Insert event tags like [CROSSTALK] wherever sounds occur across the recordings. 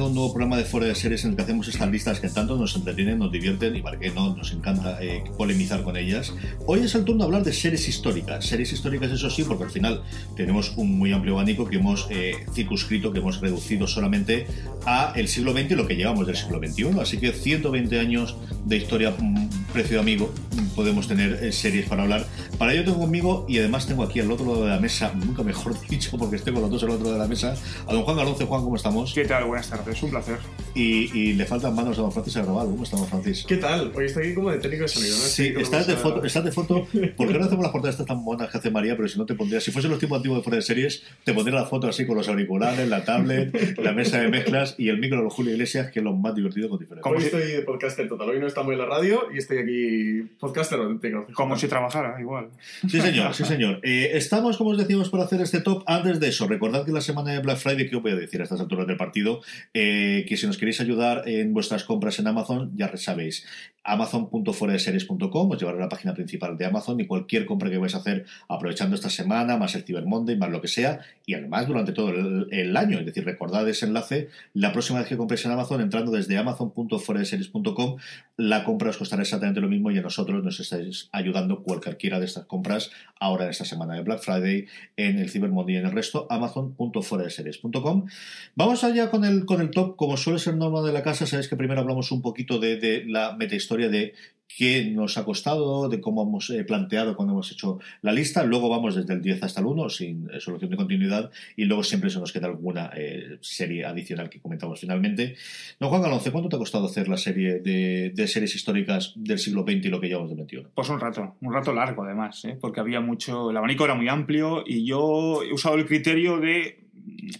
Bienvenido a un nuevo programa de Fuera de Series en el que hacemos estas listas que tanto nos entretienen, nos divierten y para qué no, nos encanta eh, polemizar con ellas. Hoy es el turno de hablar de series históricas. Series históricas, eso sí, porque al final tenemos un muy amplio abanico que hemos eh, circunscrito, que hemos reducido solamente a el siglo XX y lo que llevamos del siglo XXI. Así que 120 años de historia, mm, precio amigo, mm, podemos tener eh, series para hablar. Para ello tengo conmigo y además tengo aquí al otro lado de la mesa, nunca mejor [LAUGHS] dicho, porque estoy con los dos al otro lado de la mesa, a don Juan Galonce. Juan, ¿cómo estamos? ¿Qué tal? Buenas tardes, un placer. Y, y le faltan manos a don Francis Agrobal. ¿Cómo estamos, Francis? ¿Qué tal? Hoy estoy aquí como de técnico de sonido, ¿no? Sí, estás de, foto, estás de foto. ¿Por qué no [LAUGHS] hacemos las portadas estas tan buenas que hace María? Pero si no te pondría, si fuese los tiempos antiguos de fuera de series, te pondría la foto así con los auriculares, la tablet, la mesa de mezclas y el micro de Julio Iglesias, que es lo más divertido con diferencia. Hoy Como si- estoy de podcaster total. Hoy no estamos en la radio y estoy aquí podcaster auténtico. Como si trabajara, igual. Sí, señor, sí, [LAUGHS] señor. Eh, estamos, como os decíamos, por hacer este top. Antes de eso, recordad que la semana de Black Friday, que os voy a decir a estas alturas del partido, eh, que si nos queréis ayudar en vuestras compras en Amazon, ya sabéis, amazon.fueradeseries.com os llevará a la página principal de Amazon y cualquier compra que vais a hacer aprovechando esta semana, más el Cyber Monday, más lo que sea, y además durante todo el, año. Es decir, recordad ese enlace la próxima vez que compréis en Amazon, entrando desde amazon.fueradeseries.com, la compra os costará exactamente lo mismo y a nosotros nos estáis ayudando cualquiera de estas compras ahora en esta semana de Black Friday, en el Cyber Monday y en el resto, amazon.fueradeseries.com. Vamos allá con el, con el top, como suele ser norma de la casa, sabéis que primero hablamos un poquito de, de la metahistoria de qué nos ha costado, de cómo hemos eh, planteado cuando hemos hecho la lista, luego vamos desde el 10 hasta el 1 sin eh, solución de continuidad y luego siempre se nos queda alguna eh, serie adicional que comentamos finalmente. Don Juan Galonce, ¿cuánto te ha costado hacer la serie de, de series históricas del siglo XX y lo que llevamos del XXI? Pues un rato, un rato largo además, ¿eh? porque había mucho, el abanico era muy amplio y yo he usado el criterio de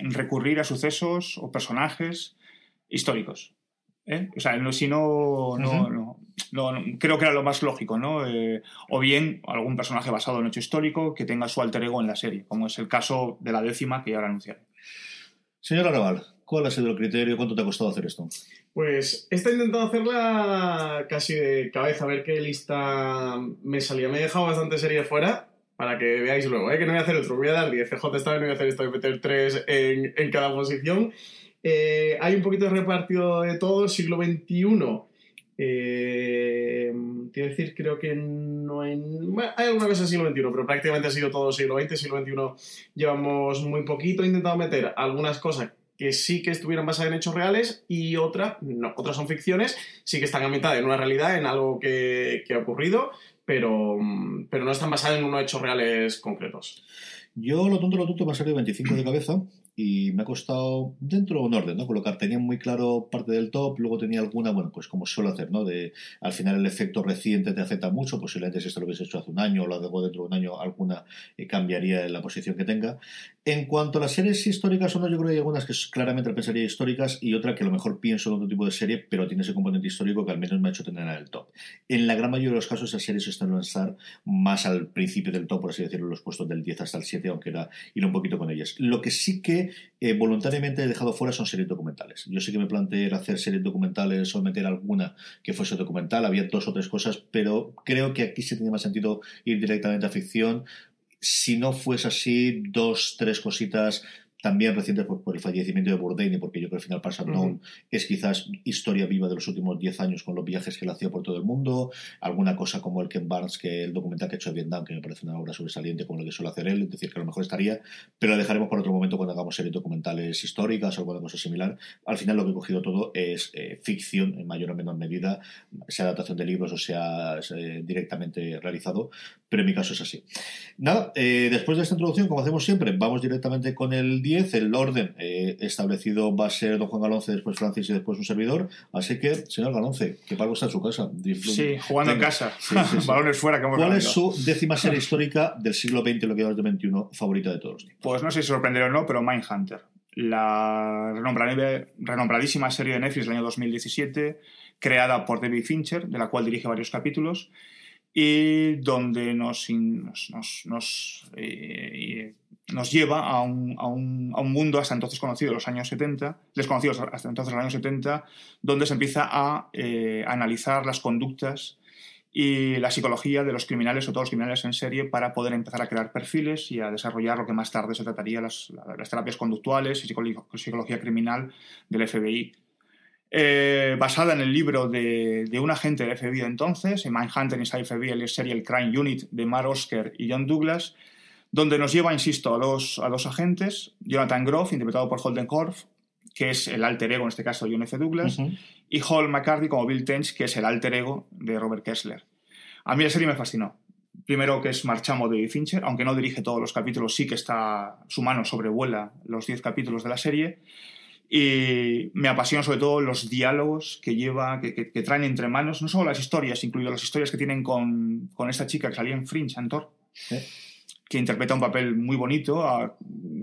recurrir a sucesos o personajes históricos. ¿eh? O sea, no, si no- no- creo que era lo más lógico, ¿no? Eh, o bien algún personaje basado en hecho histórico que tenga su alter ego en la serie, como es el caso de la décima que ahora anunciaré. Señor Arrabal, ¿cuál ha sido el criterio? ¿Cuánto te ha costado hacer esto? Pues he intentado hacerla casi de cabeza, a ver qué lista me salía. Me he dejado bastante serie fuera para que veáis luego, ¿eh? que no voy a hacer otro. Voy a dar 10 CJ esta vez, no voy a hacer esto de meter 3 en, en cada posición. Eh, hay un poquito de repartido de todo, siglo XXI. Eh, quiero decir, creo que no hay. bueno, hay alguna cosa siglo XXI, pero prácticamente ha sido todo siglo XX. Siglo XXI llevamos muy poquito. He intentado meter algunas cosas que sí que estuvieran basadas en hechos reales y otras no. Otras son ficciones, sí que están ambientadas en una realidad, en algo que, ha ocurrido, pero, pero no están basadas en unos hechos reales concretos. Yo, lo tonto, lo tonto, me ha salido 25 de cabeza y me ha costado dentro de un orden, ¿no? Colocar, tenía muy claro parte del top, luego tenía alguna, bueno, pues como suelo hacer, ¿no? De, al final el efecto reciente te afecta mucho, posiblemente si esto lo hubiese hecho hace un año o lo hago dentro de un año, alguna eh, cambiaría en la posición que tenga. En cuanto a las series históricas o no, yo creo que hay algunas que claramente pensaría históricas y otra que a lo mejor pienso en otro tipo de serie, pero tiene ese componente histórico que al menos me ha hecho tener en el top. En la gran mayoría de los casos, esas series están estar más al principio del top, por así decirlo, los puestos del 10 hasta el 7, aunque era ir un poquito con ellas. Lo que sí que eh, voluntariamente he dejado fuera son series documentales. Yo sí que me planteé hacer series documentales o meter alguna que fuese documental, había dos o tres cosas, pero creo que aquí sí tenía más sentido ir directamente a ficción. Si no fuese así, dos, tres cositas también recientes por, por el fallecimiento de Bourdain y porque yo creo que al final Pass Unknown es quizás historia viva de los últimos 10 años con los viajes que él hacía por todo el mundo, alguna cosa como el Ken Barnes, que el documental que ha hecho de Vietnam, que me parece una obra sobresaliente como lo que suele hacer él, es decir, que a lo mejor estaría, pero lo dejaremos por otro momento cuando hagamos series documentales históricas o alguna cosa similar. Al final lo que he cogido todo es eh, ficción en mayor o menor medida, sea adaptación de libros o sea eh, directamente realizado, pero en mi caso es así. Nada, eh, después de esta introducción, como hacemos siempre, vamos directamente con el 10, el orden establecido va a ser don Juan Galonce, después Francis y después un servidor, así que, señor Galonce, que pago está en su casa. Sí, jugando en casa, [LAUGHS] balones fuera. ¿Cuál es su décima serie histórica del siglo XX, lo que va del XXI, favorita de todos? Pues no sé si sorprenderá o no, pero Mindhunter la renombradísima serie de Netflix del año 2017, creada por David Fincher, de la cual dirige varios capítulos, y donde nos, nos, nos, eh, nos lleva a un, a, un, a un, mundo hasta entonces conocido, los años 70, desconocidos hasta entonces los años 70, donde se empieza a eh, analizar las conductas y la psicología de los criminales o todos los criminales en serie para poder empezar a crear perfiles y a desarrollar lo que más tarde se trataría las, las terapias conductuales y psicología criminal del FBI. Eh, basada en el libro de, de, un agente del FBI de entonces, en Mindhunter Inside FBI, El Crime Unit de Mark Oscar y John Douglas, donde nos lleva, insisto, a dos, a dos agentes, Jonathan Groff, interpretado por Holden Korf, que es el alter ego, en este caso, de John F. Douglas, y Hall McCarthy como Bill Tench, que es el alter ego de Robert Kessler. A mí la serie me fascinó. Primero que es Marchamo de Fincher, aunque no dirige todos los capítulos, sí que está su mano sobrevuela los 10 capítulos de la serie. Y me apasiona sobre todo los diálogos que lleva, que, traen entre manos, no solo las historias, incluido las historias que tienen con, con esta chica que salía en Fringe, Antor, que interpreta un papel muy bonito,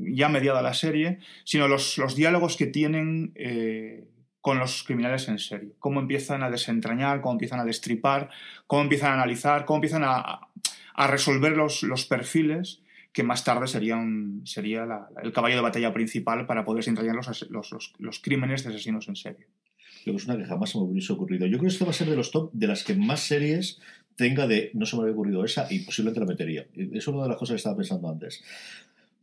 ya mediada la serie, sino los, los diálogos que tienen eh, con los criminales en serie. Cómo empiezan a desentrañar, cómo empiezan a destripar, cómo empiezan a analizar, cómo empiezan a, a resolver los, los, perfiles que más tarde serían, sería el caballo de batalla principal para poder desentrañar los, los, los, crímenes de asesinos en serie. Es una que jamás se me hubiese ocurrido. Yo creo que esto va a ser de los top de las que más series tenga de no se me había ocurrido esa y posiblemente la metería. Es una de las cosas que estaba pensando antes.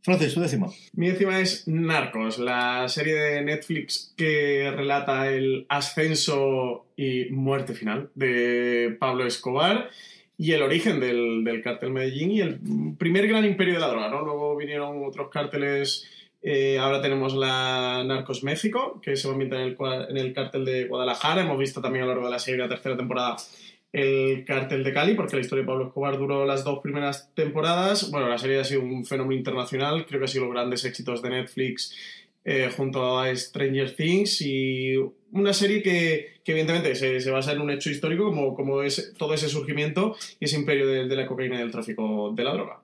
Francis, tu décima. Mi décima es Narcos, la serie de Netflix que relata el ascenso y muerte final de Pablo Escobar y el origen del, del cártel Medellín y el primer gran imperio de la droga, ¿no? Luego vinieron otros cárteles, eh, ahora tenemos la Narcos México, que se ambienta en el, en el cártel de Guadalajara, hemos visto también a lo largo de la serie la tercera temporada el cartel de Cali, porque la historia de Pablo Escobar duró las dos primeras temporadas. Bueno, la serie ha sido un fenómeno internacional, creo que ha sido los grandes éxitos de Netflix eh, junto a Stranger Things y una serie que, evidentemente se, basa en un hecho histórico como, como es todo ese surgimiento y ese imperio de, la cocaína y del tráfico de la droga.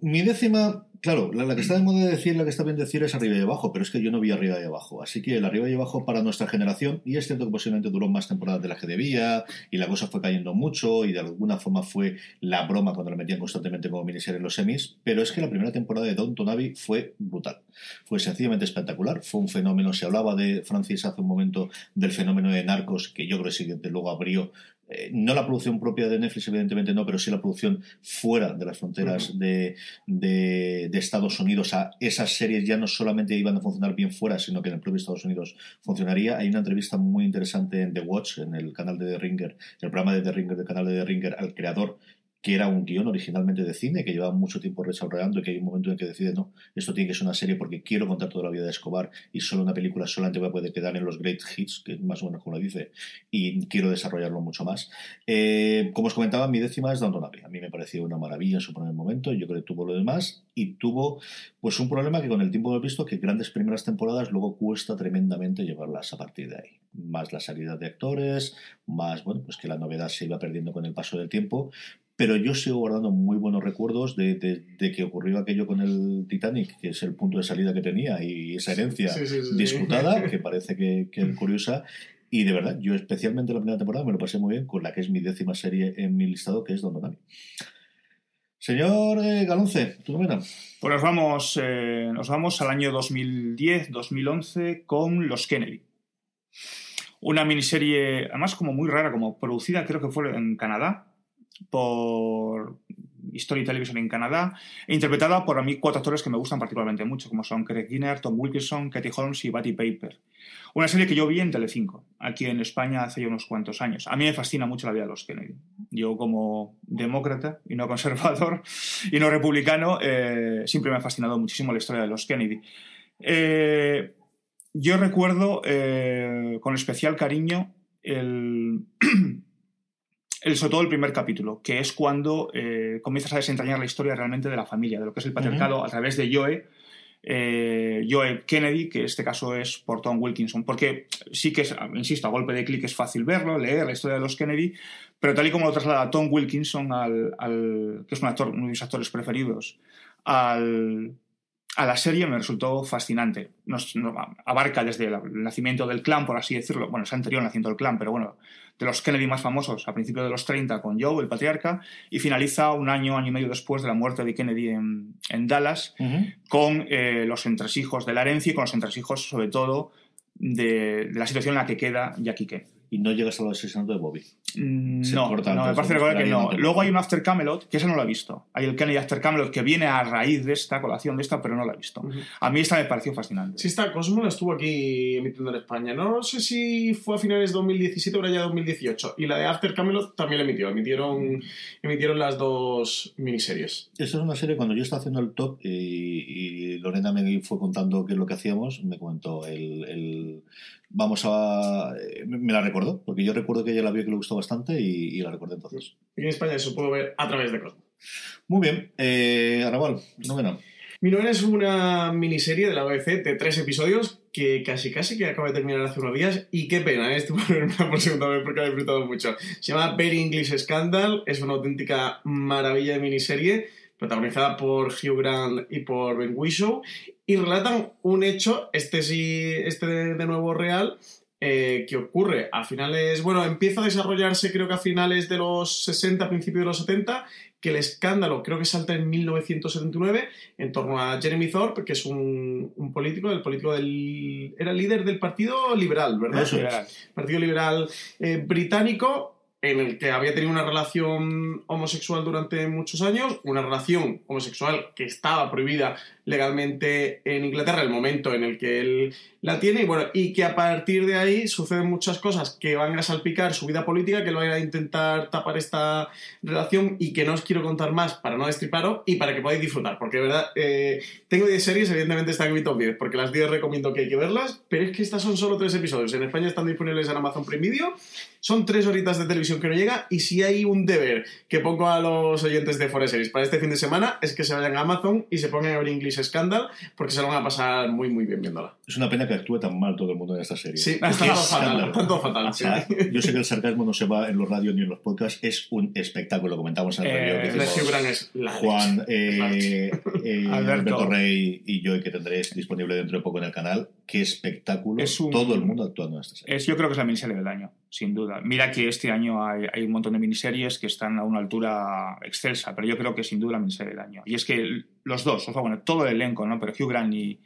Mi décima Claro, la, que está de moda de decir, la que está bien decir es arriba y abajo, pero es que yo no vi arriba y abajo. Así que el arriba y abajo para nuestra generación, y es cierto que posiblemente duró más temporadas de la que debía, y la cosa fue cayendo mucho, y de alguna forma fue la broma cuando la metían constantemente como miniserie en los semis, pero es que la primera temporada de Don Tonavi fue brutal. Fue sencillamente espectacular, fue un fenómeno. Se hablaba de Francis hace un momento del fenómeno de Narcos, que yo creo que luego abrió eh, no la producción propia de Netflix, evidentemente no, pero sí la producción fuera de las fronteras uh -huh. de, de, de, Estados Unidos. A esas series ya no solamente iban a funcionar bien fuera, sino que en el propio Estados Unidos funcionaría. Hay una entrevista muy interesante en The Watch, en el canal de The Ringer, el programa de The Ringer, del canal de The Ringer, al creador que era un guion originalmente de cine, que llevaba mucho tiempo restaurando y que hay un momento en que decide, no, esto tiene que ser una serie porque quiero contar toda la vida de Escobar y solo una película solamente va a poder quedar en los great hits, que más o menos como lo dice, y quiero desarrollarlo mucho más. Eh, como os comentaba, mi décima es Downton Abbey. A mí me pareció una maravilla en su primer momento, yo creo que tuvo lo demás y tuvo pues un problema que con el tiempo hemos visto que grandes primeras temporadas luego cuesta tremendamente llevarlas a partir de ahí. Más la salida de actores, más, bueno, pues que la novedad se iba perdiendo con el paso del tiempo, pero yo sigo guardando muy buenos recuerdos de, de, de, que ocurrió aquello con el Titanic, que es el punto de salida que tenía y esa herencia sí, sí, sí, disputada, que [LAUGHS] parece que, que es curiosa. Y de verdad, yo especialmente la primera temporada me lo pasé muy bien con la que es mi décima serie en mi listado, que es Don Donami. Señor eh, Galonce, ¿tu número? Pues nos vamos, eh, nos vamos al año 2010-2011 con Los Kennedy. Una miniserie, además como muy rara, como producida creo que fue en Canadá, por History Television en Canadá, interpretada por a mí cuatro actores que me gustan particularmente mucho, como son Craig Kinner, Tom Wilkinson, Katie Holmes y Batty Paper. Una serie que yo vi en Telecinco, aquí en España hace ya unos cuantos años. A mí me fascina mucho la vida de los Kennedy. Yo como demócrata y no [LAUGHS] conservador y no republicano, eh, siempre me ha fascinado muchísimo la historia de los Kennedy. Eh, yo recuerdo eh, con especial cariño el, [CLEARS THROAT] el, sobre todo el primer capítulo, que es cuando eh, comienzas a desentrañar la historia realmente de la familia, de lo que es el patriarcado, uh -huh. a través de Joe, eh, Joe Kennedy, que en este caso es por Tom Wilkinson, porque sí que, es, insisto, a golpe de clic es fácil verlo, leer la historia de los Kennedy, pero tal y como lo traslada Tom Wilkinson, al, al que es un actor, uno de mis actores preferidos, al, a la serie me resultó fascinante. Nos, nos, abarca desde el nacimiento del clan, por así decirlo, bueno, es anterior al nacimiento del clan, pero bueno, de los Kennedy más famosos a principios de los 30 con Joe, el patriarca, y finaliza un año, año y medio después de la muerte de Kennedy en, en Dallas, uh -huh. con eh, los entresijos de la herencia y con los entresijos, sobre todo, de, de la situación en la que queda Jackie Kennedy y no llegas al asesinato de Bobby. Mm, no, no, me parece recordar que no. Luego hay un After Camelot, que esa no lo he visto. Hay el Kennedy After Camelot que viene a raíz de esta colación de esta, pero no la he visto. Uh -huh. A mí esta me pareció fascinante. Sí, esta Cosmo la estuvo aquí emitiendo en España. No sé si fue a finales de 2017 o era ya 2018. Y la de After Camelot también la emitió. Emitieron, emitieron las dos miniseries. Esa es una serie, cuando yo estaba haciendo el top y, y Lorena me fue contando qué es lo que hacíamos, me comentó el, el vamos a. Me la recordó, porque yo recuerdo que ella la vio que le gustó bastante y, y la recordé entonces. Y en España eso puedo ver a través de Cosmo. Muy bien, eh, Arrabal, novena. Mi novena es una miniserie de la BBC de tres episodios que casi casi que acaba de terminar hace unos días y qué pena, ¿eh? estuve por segunda vez porque he disfrutado mucho. Se llama Very English Scandal, es una auténtica maravilla de miniserie protagonizada por Hugh Grant y por Ben Whishaw, y relatan un hecho, este sí, este de, de nuevo real, eh, que ocurre a finales, bueno, empieza a desarrollarse creo que a finales de los 60, principios de los 70, que el escándalo creo que salta en 1979 en torno a Jeremy Thorpe, que es un, un político, el político del... era líder del Partido Liberal, ¿verdad? Eso es. Partido Liberal eh, británico, en el que había tenido una relación homosexual durante muchos años, una relación homosexual que estaba prohibida legalmente en Inglaterra, el momento en el que él la tiene, y bueno, y que a partir de ahí suceden muchas cosas que van a salpicar su vida política, que lo van a intentar tapar esta relación y que no os quiero contar más para no destriparos y para que podáis disfrutar, porque de verdad, eh, tengo 10 series, evidentemente están en mi top 10, porque las 10 recomiendo que hay que verlas, pero es que estas son solo 3 episodios, en España están disponibles en Amazon Prime Video, son 3 horitas de televisión que no llega, y si hay un deber que pongo a los oyentes de Forest Series para este fin de semana, es que se vayan a Amazon y se pongan a ver Scandal, porque se lo van a pasar muy, muy bien viéndola. Es una pena que actúe tan mal todo el mundo en esta serie. Sí, está todo fatal. Está todo fatal o sea, sí. Yo sé que el sarcasmo no se va en los radios ni en los podcasts, es un espectáculo, comentamos en el eh, radio. Es la Juan, eh, eh, [LAUGHS] Alberto. Alberto Rey y yo, que tendréis disponible dentro de poco en el canal. Qué espectáculo. Es un, todo el mundo actuando en esta serie. Es, yo creo que es la miniserie del año, sin duda. Mira que este año hay, hay, un montón de miniseries que están a una altura excelsa, pero yo creo que sin duda la miniserie del año. Y es que los dos, o sea, bueno, todo el elenco, ¿no? Pero Hugh Grant y,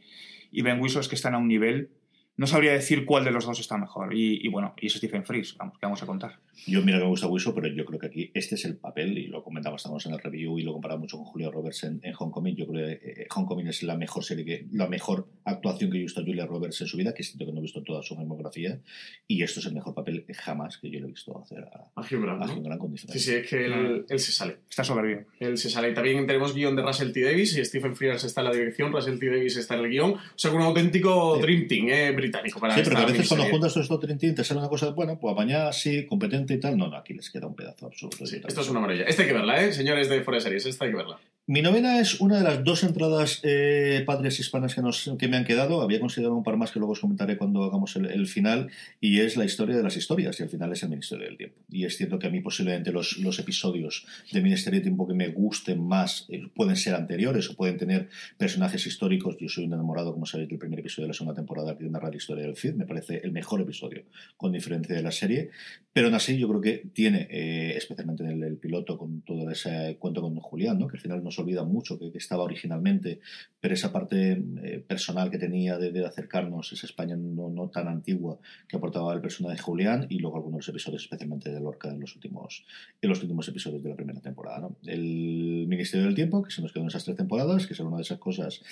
y Ben Whishaw es que están a un nivel no sabría decir cuál de los dos está mejor. Y, y bueno, y es Stephen Frears, vamos, que vamos a contar. Yo, mira que me gusta Wiso, pero yo creo que aquí este es el papel, y lo comentamos, estamos en el review y lo comparamos mucho con Julia Roberts en, en Homecoming. Yo creo que eh, Homecoming es la mejor serie, que, la mejor actuación que he visto a Julia Roberts en su vida, que siento que no he visto toda su filmografía, y esto es el mejor papel jamás que yo le he visto hacer a, a Hugh Grant. A Hugh Grant sí, sí, es que él, él se sale. Está súper bien. Él se sale. Y también tenemos guion de Russell T. Davis, y Stephen Frears está en la dirección, Russell T. Davis está en el guion. O sea, un auténtico sí. Dream Team eh, británico para sí, pero a veces cuando juntas estos Team te sale una cosa, bueno, pues apañada, sí, competente y tal. No, no, aquí les queda un pedazo absoluto. Sí, esto es una maravilla. Esta hay que verla, ¿eh? Señores de Fuera Series, esta hay que verla. Mi novena es una de las dos entradas eh, patrias hispanas que, nos, que me han quedado. Había considerado un par más que luego os comentaré cuando hagamos el, el, final. Y es la historia de las historias. Y al final es el Ministerio del Tiempo. Y es cierto que a mí posiblemente los, los episodios del Ministerio del Tiempo que me gusten más eh, pueden ser anteriores o pueden tener personajes históricos. Yo soy un enamorado, como sabéis, del primer episodio de la segunda temporada que narra la historia del Cid. Me parece el mejor episodio, con diferencia de la serie. Pero aún así yo creo que tiene, eh, especialmente en el, el, piloto, con todo ese cuento con Julián, ¿no? que al final nos nos olvida mucho que, que estaba originalmente, pero esa parte eh, personal que tenía de, de, acercarnos, esa España no, no, tan antigua que aportaba el personaje de Julián y luego algunos episodios, especialmente de Lorca en los últimos, en los últimos episodios de la primera temporada. ¿no? El Ministerio del Tiempo, que se nos quedó en esas tres temporadas, que es una de esas cosas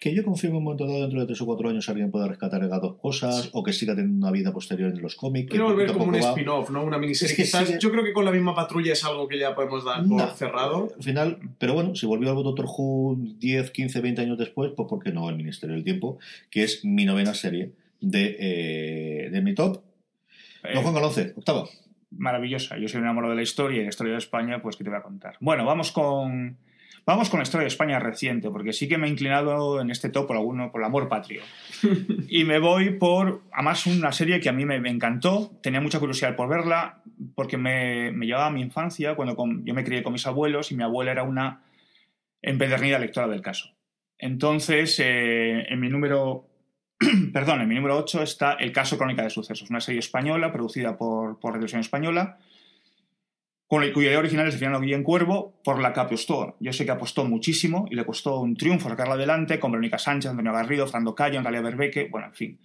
que yo confío en un momento dado dentro de tres o cuatro años alguien pueda rescatar las dos cosas sí. o que siga teniendo una vida posterior en los cómics. Quiero volver como un spin-off, ¿no? Una miniserie. Es que Quizás, sigue... Yo creo que con la misma patrulla es algo que ya podemos dar por cerrado. Al final, pero bueno, si volvió algo Doctor Who 10, 15, 20 años después, pues ¿por qué no el Ministerio del Tiempo? Que es mi novena serie de, eh, de mi top. Eh, no, Juan Galonce, octava. Maravillosa. Yo soy un enamorado de la historia y la historia de España, pues que te voy a contar. Bueno, vamos con Vamos con la historia de España reciente, porque sí que me he inclinado en este top por alguno, por el amor patrio. [LAUGHS] y me voy por, además, una serie que a mí me, me encantó, tenía mucha curiosidad por verla, porque me, me, llevaba a mi infancia, cuando con, yo me crié con mis abuelos y mi abuela era una empedernida lectora del caso. Entonces, eh, en mi número, [CLEARS THROAT] perdón, en mi número 8 está El caso Crónica de Sucesos, una serie española producida por, por Española, con el, cuya idea original es el final Guillén Cuervo, por la que apostó. Yo sé que apostó muchísimo y le costó un triunfo sacarla adelante con Verónica Sánchez, Antonio Garrido, Fernando Cayo, Natalia Berbeque, bueno, en fin.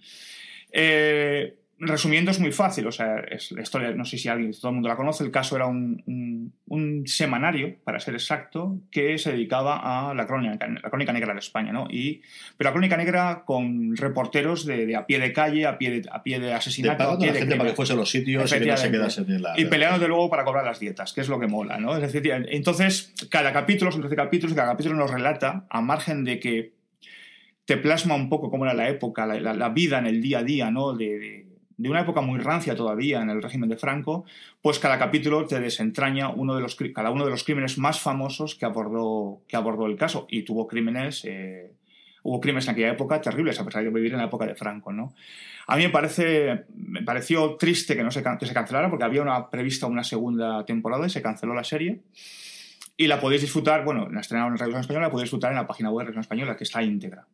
Eh, resumiendo, es muy fácil, o sea, es historia, no sé si alguien, todo el mundo la conoce, el caso era un, un, un semanario, para ser exacto, que se dedicaba a la crónica, la crónica negra de España, ¿no? Y, pero la crónica negra con reporteros de, de a pie de calle, a pie de, a pie de asesinato, de a pie la de gente para que fuese a los sitios y que no se quedase en la... Y peleando de luego para cobrar las dietas, que es lo que mola, ¿no? Es decir, entonces, cada capítulo, son 13 capítulos, cada capítulo nos relata, a margen de que te plasma un poco cómo era la época, la, la, la vida en el día a día, ¿no? de, de de una época muy rancia todavía en el régimen de Franco, pues cada capítulo te desentraña uno de los, cada uno de los crímenes más famosos que abordó, que abordó el caso. Y tuvo crímenes, eh, hubo crímenes en aquella época terribles, a pesar de vivir en la época de Franco. ¿no? A mí me, parece, me pareció triste que, no se, que se cancelara, porque había una prevista una segunda temporada y se canceló la serie. Y la podéis disfrutar, bueno, la estrenaron en Radio Española, la podéis disfrutar en la página web de Radio Española, que está íntegra.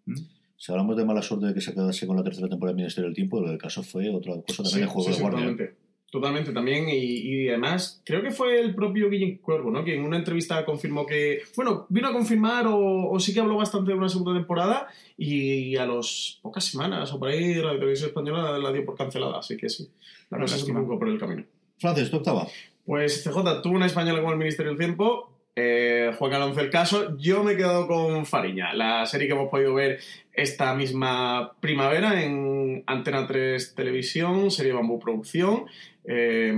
Si hablamos de mala suerte de que se quedase con la tercera temporada del Ministerio del Tiempo, el caso fue otra cosa también sí, el juego sí, de guardia. Totalmente, totalmente también. Y, y, además, creo que fue el propio Guillén Cuervo, ¿no? Que en una entrevista confirmó que. Bueno, vino a confirmar o, o sí que habló bastante de una segunda temporada y a las pocas semanas o por ahí la televisión española la dio por cancelada. Así que sí, la cosa se un poco por el camino. Francis, ¿tú octava? Pues CJ tuvo una española con el Ministerio del Tiempo, eh, Juan Alonso el caso. Yo me he quedado con Fariña, la serie que hemos podido ver esta misma primavera en Antena 3 Televisión, serie Bambú Producción, eh,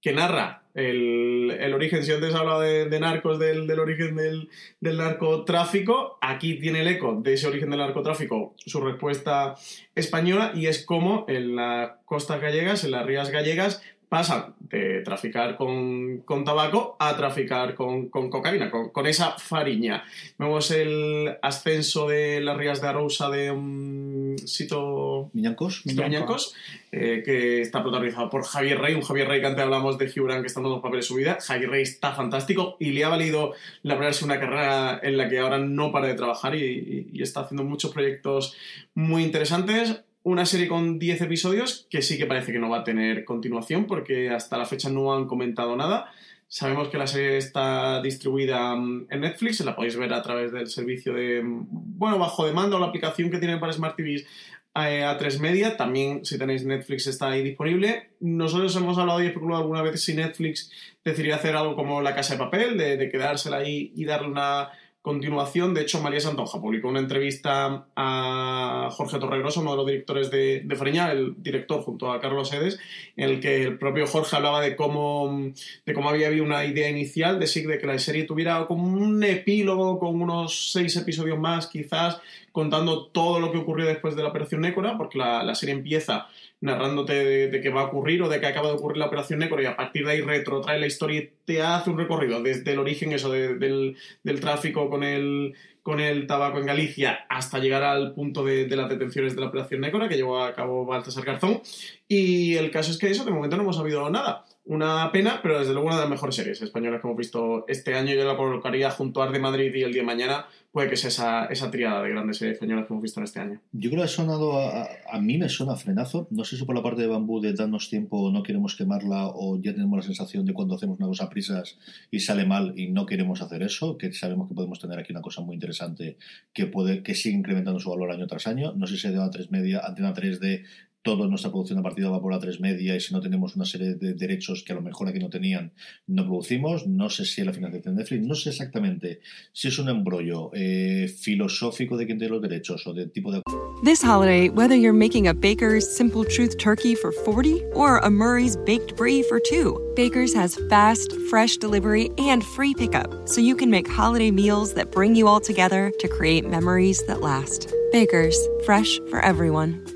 que narra el, origen, si antes hablaba de, narcos, del, del origen del, del, narcotráfico, aquí tiene el eco de ese origen del narcotráfico, su respuesta española, y es como en las costas gallegas, en las rías gallegas, pasan de traficar con, con tabaco a traficar con, con cocaína, con, con, esa fariña. Vemos el ascenso de las rías de Arousa de un sitio... Miñancos. Miñancos, eh, que está protagonizado por Javier Rey, un Javier Rey que antes hablamos de Gibran que está dando los papeles de su vida. Javier Rey está fantástico y le ha valido labrarse una carrera en la que ahora no para de trabajar y, y, y está haciendo muchos proyectos muy interesantes una serie con 10 episodios que sí que parece que no va a tener continuación porque hasta la fecha no han comentado nada. Sabemos que la serie está distribuida mm, en Netflix, la podéis ver a través del servicio de, mm, bueno, bajo demanda o la aplicación que tienen para Smart TVs A3 Media. También, si tenéis Netflix, está ahí disponible. Nosotros hemos hablado y especulado alguna vez si Netflix decidiría hacer algo como La Casa de Papel, de quedársela ahí y darle una continuación, de hecho, María Santonja publicó una entrevista a Jorge Torregroso, uno de los directores de, de Fariña, el director junto a Carlos Edes, en el que el propio Jorge hablaba de cómo, de cómo había habido una idea inicial de, de que la serie tuviera como un epílogo con unos seis episodios más, quizás, contando todo lo que ocurrió después de la Operación Nécora, porque la serie empieza narrándote de, qué va a ocurrir o de que acaba de ocurrir la operación Nécora y a partir de ahí retrotrae la historia y te hace un recorrido desde el origen eso de, del, del, tráfico con el, con el tabaco en Galicia hasta llegar al punto de, de, las detenciones de la operación Nécora que llevó a cabo Baltasar Garzón. Y el caso es que eso de momento no hemos sabido nada Una pena, pero desde luego una de las mejores series españolas que hemos visto este año. Yo la colocaría junto a Arde Madrid y El Día de Mañana. Puede que sea esa, esa triada de grandes series españolas que hemos visto en este año. Yo creo que ha sonado, a, a, mí me suena frenazo. No sé si por la parte de Bambú de darnos tiempo, no queremos quemarla o ya tenemos la sensación de cuando hacemos una cosa a prisas y sale mal y no queremos hacer eso, que sabemos que podemos tener aquí una cosa muy interesante que puede que sigue incrementando su valor año tras año. No sé si se a 3 media, Antena 3 de toda nuestra producción a partida va por a 3 media y si no tenemos una serie de derechos que a lo mejor aquí no tenían, no producimos. No sé si es la financiación de Netflix, no sé exactamente si es un embrollo eh, filosófico de quien tiene los derechos o de tipo de... This holiday, whether you're making a Baker's Simple Truth turkey for 40 or a Murray's Baked Brie for 2, Baker's has fast, fresh delivery and free pickup, so you can make holiday meals that bring you all together to create memories that last. Baker's, fresh for everyone.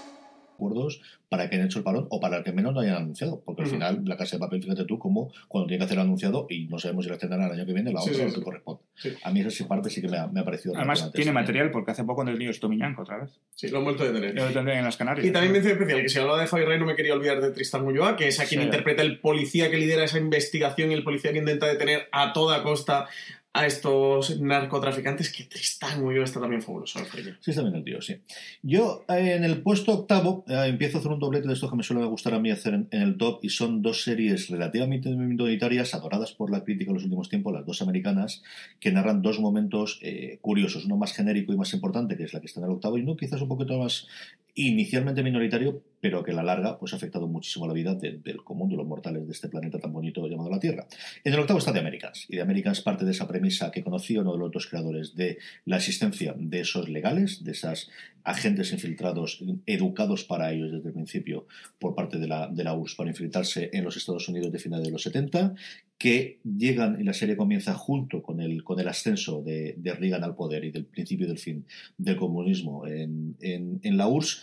acuerdos para que hayan hecho el parón o para que menos lo hayan anunciado. Porque al uh -huh. final, la casa de papel, fíjate tú, como cuando tiene que hacer el anunciado y no sabemos si la tendrán el año que viene, la otra sí, sí, que corresponde. Sí. A mí esa parte sí que me ha, me ha parecido. Además, tiene material porque hace poco en el lío estuvo Miñanco otra vez. Sí, lo han vuelto a tener. Lo en las Canarias. Y también mención especial que si hablaba de Javier Rey, no me quería olvidar de Tristan Ulloa, que es a quien interpreta el policía que lidera esa investigación y el policía que intenta detener a toda costa a estos narcotraficantes que Tristán Ulloa está también fabuloso. Sí, está bien el tío, sí. Yo eh, en el puesto octavo eh, empiezo a hacer un doblete de estos que me suele gustar a mí hacer en, en, el top y son dos series relativamente minoritarias adoradas por la crítica en los últimos tiempos, las dos americanas, que narran dos momentos eh, curiosos, uno más genérico y más importante, que es la que está en el octavo, y uno quizás un poquito más inicialmente minoritario, pero que a la larga pues, ha afectado muchísimo la vida de, del común de los mortales de este planeta tan bonito llamado la Tierra. En el octavo está The Americans, y The Americans parte de esa premisa que conoció uno de los dos creadores de la existencia de esos legales, de esas agentes infiltrados, educados para ellos desde el principio por parte de la, de la URSS para infiltrarse en los Estados Unidos de finales de los 70, que llegan y la serie comienza junto con el, con el ascenso de, de Reagan al poder y del principio del fin del comunismo en, en, en la URSS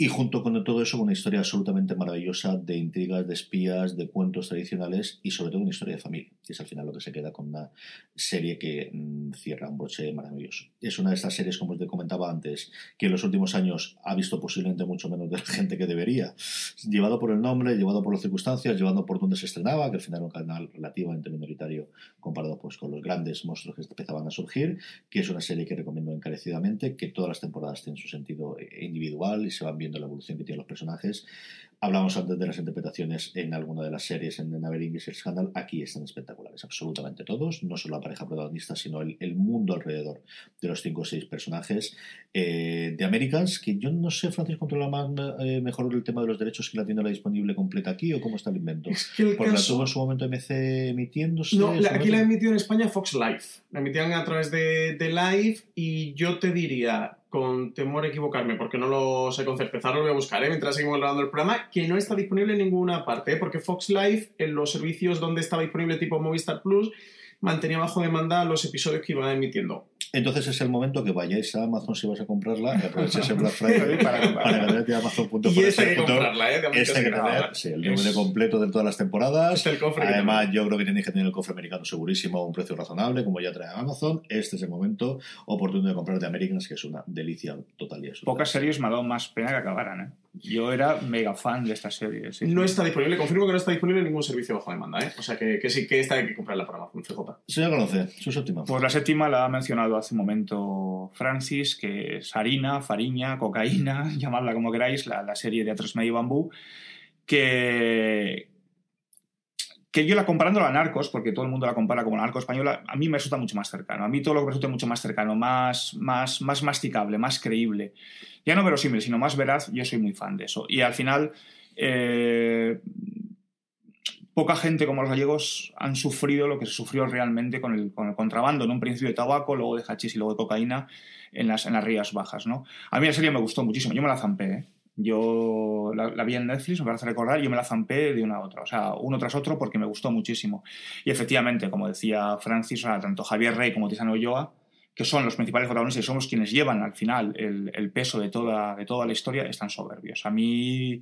y junto con todo eso, una historia absolutamente maravillosa de intrigas, de espías, de cuentos tradicionales y sobre todo una historia de familia, que es al final lo que se queda con una serie que mmm, cierra un broche maravilloso. Es una de estas series, como te comentaba antes, que en los últimos años ha visto posiblemente mucho menos de la gente que debería. Llevado por el nombre, llevado por las circunstancias, llevado por donde se estrenaba, que al final era un canal relativamente minoritario comparado pues, con los grandes monstruos que empezaban a surgir, que es una serie que recomiendo encarecidamente, que todas las temporadas tienen su sentido individual y se van viendo la evolución que tienen los personajes. Hablamos antes de las interpretaciones en alguna de las series en The Neverending y el Scandal. Aquí están espectaculares, absolutamente todos. No solo la pareja protagonista, sino el, el mundo alrededor de los cinco o seis personajes. Eh, de Americans, que yo no sé, Francis, controla más eh, mejor el tema de los derechos que la tiene la disponible completa aquí o cómo está el invento. Es que el Porque caso... la tuvo en su momento MC emitiéndose. No, la, aquí la ha emitido en España Fox Live. La emitían a través de, de Live y yo te diría, con temor a equivocarme, porque no lo sé con certeza, lo voy a buscar, ¿eh? mientras seguimos grabando el programa, que no está disponible en ninguna parte, ¿eh? porque Fox Live, en los servicios donde estaba disponible tipo Movistar Plus, mantenía bajo demanda los episodios que iban emitiendo. Entonces es el momento que vayáis a Amazon si vas a comprarla, que aprovechéis el Black Friday [LAUGHS] para, para Amazon.com. Y esta hay que comprarla, ¿eh? Esta que tener, sí, el DVD es... completo de todas las temporadas. Este el cofre Además, yo creo que tenéis que tener el cofre americano segurísimo a un precio razonable, como ya trae Amazon. Este es el momento oportuno de comprar de Americans, que es una delicia total y absoluta. Pocas series me ha dado más pena que acabaran, ¿eh? Yo era mega fan de esta serie. Sí, no está disponible, confirmo que no está disponible en ningún servicio bajo demanda, ¿eh? O sea que, que sí que esta hay que comprarla por Amazon, CJ. Señor conoce, su séptima. Pues la séptima la ha mencionado hace un momento Francis, que es harina, fariña, cocaína, [LAUGHS] llamadla como queráis, la, la serie de Atrás Medio Bambú, que, que yo la comparando a Narcos, porque todo el mundo la compara como la Narco española, a mí me resulta mucho más cercano. A mí todo lo que me resulta mucho más cercano, más, más, más masticable, más creíble. Ya no verosímil, sino más veraz, yo soy muy fan de eso. Y al final, eh, poca gente como los gallegos han sufrido lo que se sufrió realmente con el, con el contrabando, en un principio de tabaco, luego de hachís y luego de cocaína en las, en las Rías Bajas. ¿no? A mí la serie me gustó muchísimo, yo me la zampé. ¿eh? Yo la, vi en Netflix, me parece recordar, yo me la zampé de una a otra, o sea, uno tras otro porque me gustó muchísimo. Y efectivamente, como decía Francis, tanto Javier Rey como Tizano Ulloa, que son los principales protagonistas y somos quienes llevan al final el, el peso de toda, de toda la historia, están soberbios. A mí,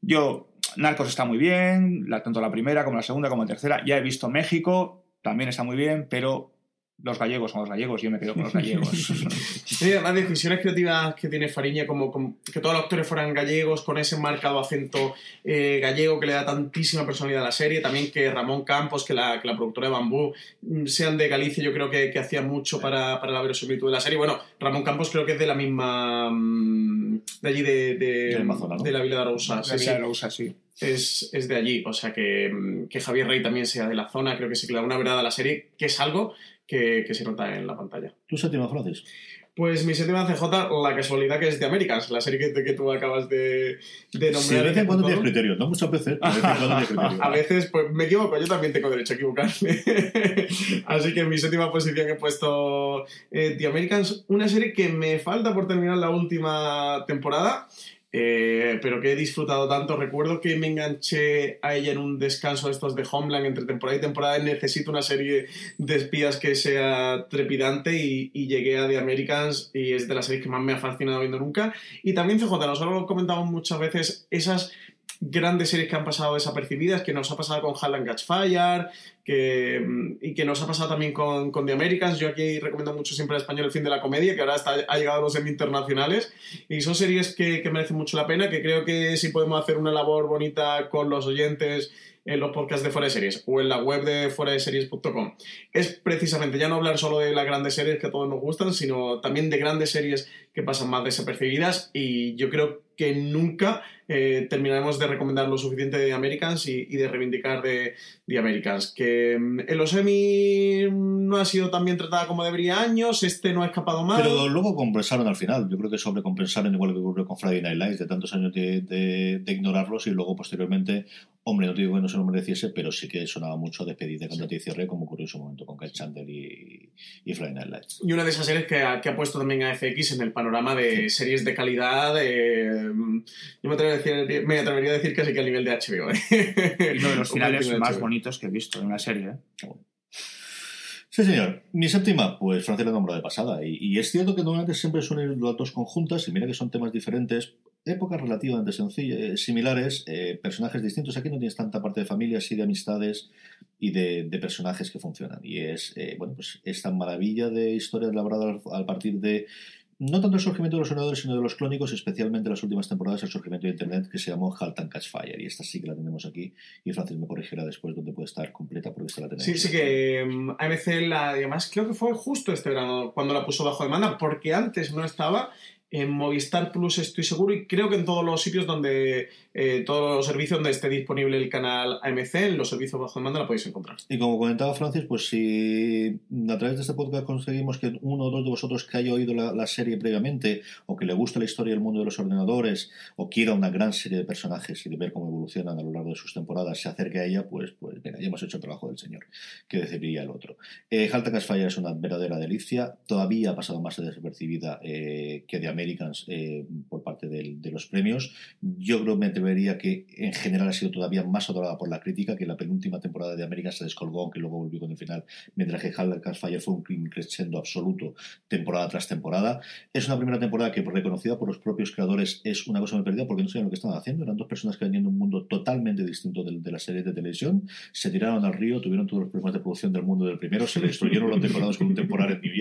yo Narcos está muy bien, tanto la primera como la segunda como la tercera. Ya he visto México, también está muy bien, pero los gallegos son los gallegos, yo me quedo con los gallegos. [LAUGHS] sí, las decisiones creativas que tiene Fariña, como, que todos los actores fueran gallegos, con ese marcado acento eh, gallego que le da tantísima personalidad a la serie, también que Ramón Campos, que la, que la productora de Bambú, mm, sean de Galicia, yo creo que, que hacía mucho para, para la verosimilitud de la serie. Bueno, Ramón Campos creo que es de la misma... Mm, de allí de, de, de la Villa de Arousa. La Villa de Arousa, sí es, es, de allí. O sea que, que, Javier Rey también sea de la zona, creo que sí que le da una verdad a la serie, que es algo que, que se nota en la pantalla. ¿Tu séptima, Francis? Pues mi séptima CJ, la casualidad que es de Américas, la serie que, que tú acabas de, de nombrar. Sí, de vez en cuando tienes criterio, no muchas veces, [LAUGHS] a veces pues me equivoco, yo también tengo derecho a equivocarme. [LAUGHS] Así que en mi séptima posición he puesto eh, The Americans, una serie que me falta por terminar la última temporada. Eh, pero que he disfrutado tanto. Recuerdo que me enganché a ella en un descanso de estos de Homeland entre temporada y temporada. Necesito una serie de espías que sea trepidante y, llegué a The Americans y es de las series que más me ha fascinado viendo nunca. Y también CJ, nosotros lo comentamos muchas veces, esas grandes series que han pasado desapercibidas, que nos ha pasado con Hall Catch Fire, que, y que nos ha pasado también con, The Americans. Yo aquí recomiendo mucho siempre el español El fin de la comedia, que ahora está, ha llegado a los semi internacionales. Y son series que, que merecen mucho la pena, que creo que si podemos hacer una labor bonita con los oyentes en los podcasts de Fuera de Series o en la web de fuera de series.com es precisamente ya no hablar solo de las grandes series que a todos nos gustan, sino también de grandes series que pasan más desapercibidas y yo creo que nunca eh, terminaremos de recomendar lo suficiente de Americans y, de reivindicar de, de, Americans. Que mm, en los Emmy no ha sido tan bien tratada como debería años, este no ha escapado mal. Pero luego compensaron al final. Yo creo que sobrecompensaron igual que ocurrió con Friday Night Lights, de tantos años de, de, ignorarlos y luego posteriormente, hombre, no digo que no se lo mereciese, pero sí que sonaba mucho de pedir de candidato y cierre, como ocurrió en su momento con Kate Chandler y, y, Friday Night Lights. Y una de esas series que ha, que ha puesto también a FX en el panorama de series de calidad. yo me me atrevería a decir casi que a nivel de HBO. ¿eh? Uno de los [LAUGHS] finales más bonitos que he visto en una serie. ¿eh? Sí, señor. Mi séptima, pues Francia la nombró de pasada. Y, es cierto que normalmente siempre suelen ir las dos conjuntas, y mira que son temas diferentes, épocas relativamente sencillas, eh, similares, personajes distintos. Aquí no tienes tanta parte de familia, sí de amistades y de, personajes que funcionan. Y es, bueno, pues esta maravilla de historia elaborada al partir de no tanto el surgimiento de los ordenadores, sino de los clónicos, especialmente en las últimas temporadas, el surgimiento de Internet que se llamó Halt and Catch Fire. Y esta sí que la tenemos aquí. Y Francis me corregirá después donde puede estar completa, porque esta la tenemos. Sí, sí que mm, AMC, la, además, creo que fue justo este verano cuando la puso bajo demanda, porque antes no estaba en Movistar Plus estoy seguro y creo que en todos los sitios donde, eh, todos los servicios donde esté disponible el canal AMC, en los servicios bajo demanda la podéis encontrar. Y como comentaba Francis, pues si a través de este podcast conseguimos que uno o dos de vosotros que haya oído la, serie previamente o que le guste la historia del mundo de los ordenadores o quiera una gran serie de personajes y ver cómo evolucionan a lo largo de sus temporadas, se acerque a ella, pues, pues venga, ya hemos hecho el trabajo del señor, que decidiría el otro. Eh, Halta Fire es una verdadera delicia, todavía ha pasado más desapercibida eh, que de América eh, por parte de los premios. Yo creo me atrevería que en general ha sido todavía más adorada por la crítica, que la penúltima temporada de América se descolgó, aunque luego volvió con el final, mientras que Haldercast Fire fue un crescendo absoluto temporada tras temporada. Es una primera temporada que, reconocida por los propios creadores, es una cosa muy perdida porque no sabían lo que estaban haciendo. Eran dos personas que venían de un mundo totalmente distinto de, la serie de televisión, se tiraron al río, tuvieron todos los problemas de producción del mundo del primero, se destruyeron los temporadas con un temporal en New.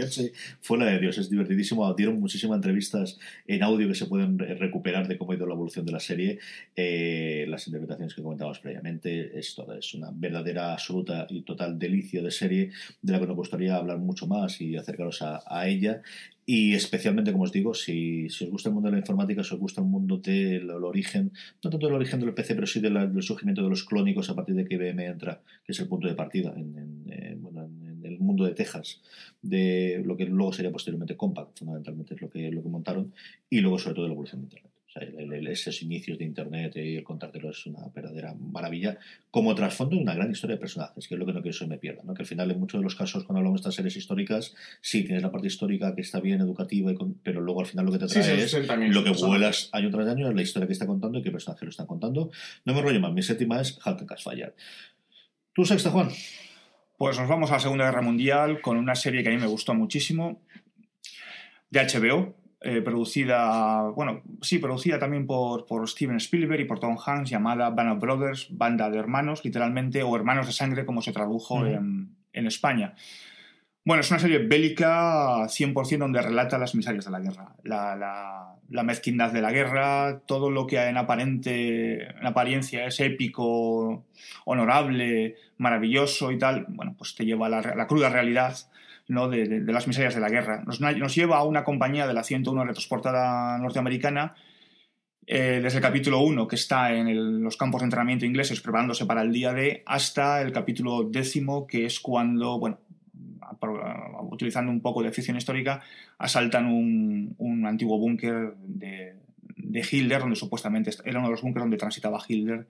Fue la de Dios, es divertidísimo. Dieron muchísimas entrevistas en audio que se pueden recuperar de cómo ha ido la evolución de la serie. Eh, las interpretaciones que comentábamos previamente, es es una verdadera, absoluta y total delicia de serie de la que nos gustaría hablar mucho más y acercaros a, ella. Y especialmente, como os digo, si, si, os gusta el mundo de la informática, si os gusta el mundo del origen, no tanto del origen del PC, pero sí del surgimiento de los clónicos a partir de que IBM entra, que es el punto de partida en, en, bueno, en el mundo de Texas, de lo que luego sería posteriormente Compact, fundamentalmente es lo que, lo que montaron, y luego sobre todo la evolución de Internet. esos inicios de Internet y el contártelo es una verdadera maravilla. Como trasfondo, una gran historia de personajes, que es lo que no quiero que se me pierda. ¿no? Que al final, en muchos de los casos, cuando hablamos de estas series históricas, sí tienes la parte histórica que está bien, educativa, pero luego al final lo que te trae es lo que vuelas año tras año, es la historia que está contando y qué personaje lo está contando. No me rollo más. Mi séptima es Halt and Fire. ¿Tú sexta, Juan? Pues nos vamos a la Segunda Guerra Mundial con una serie que a mí me gustó muchísimo, de HBO, eh, producida, bueno, sí, producida también por, por, Steven Spielberg y por Tom Hanks, llamada Band of Brothers, Banda de Hermanos, literalmente, o Hermanos de Sangre, como se tradujo en, en, España. Bueno, es una serie bélica 100% donde relata las miserias de la guerra, la, la, la, mezquindad de la guerra, todo lo que en, aparente, en apariencia es épico, honorable, maravilloso y tal, bueno, pues te lleva a la, la cruda realidad ¿no? de, las miserias de la guerra. Nos, nos, lleva a una compañía de la 101 retransportada norteamericana eh, desde el capítulo 1, que está en los campos de entrenamiento ingleses preparándose para el día D, hasta el capítulo décimo, que es cuando, bueno, utilizando un poco de ficción histórica, asaltan un, un antiguo búnker de, de Hitler, donde supuestamente era uno de los búnkeres donde transitaba Hitler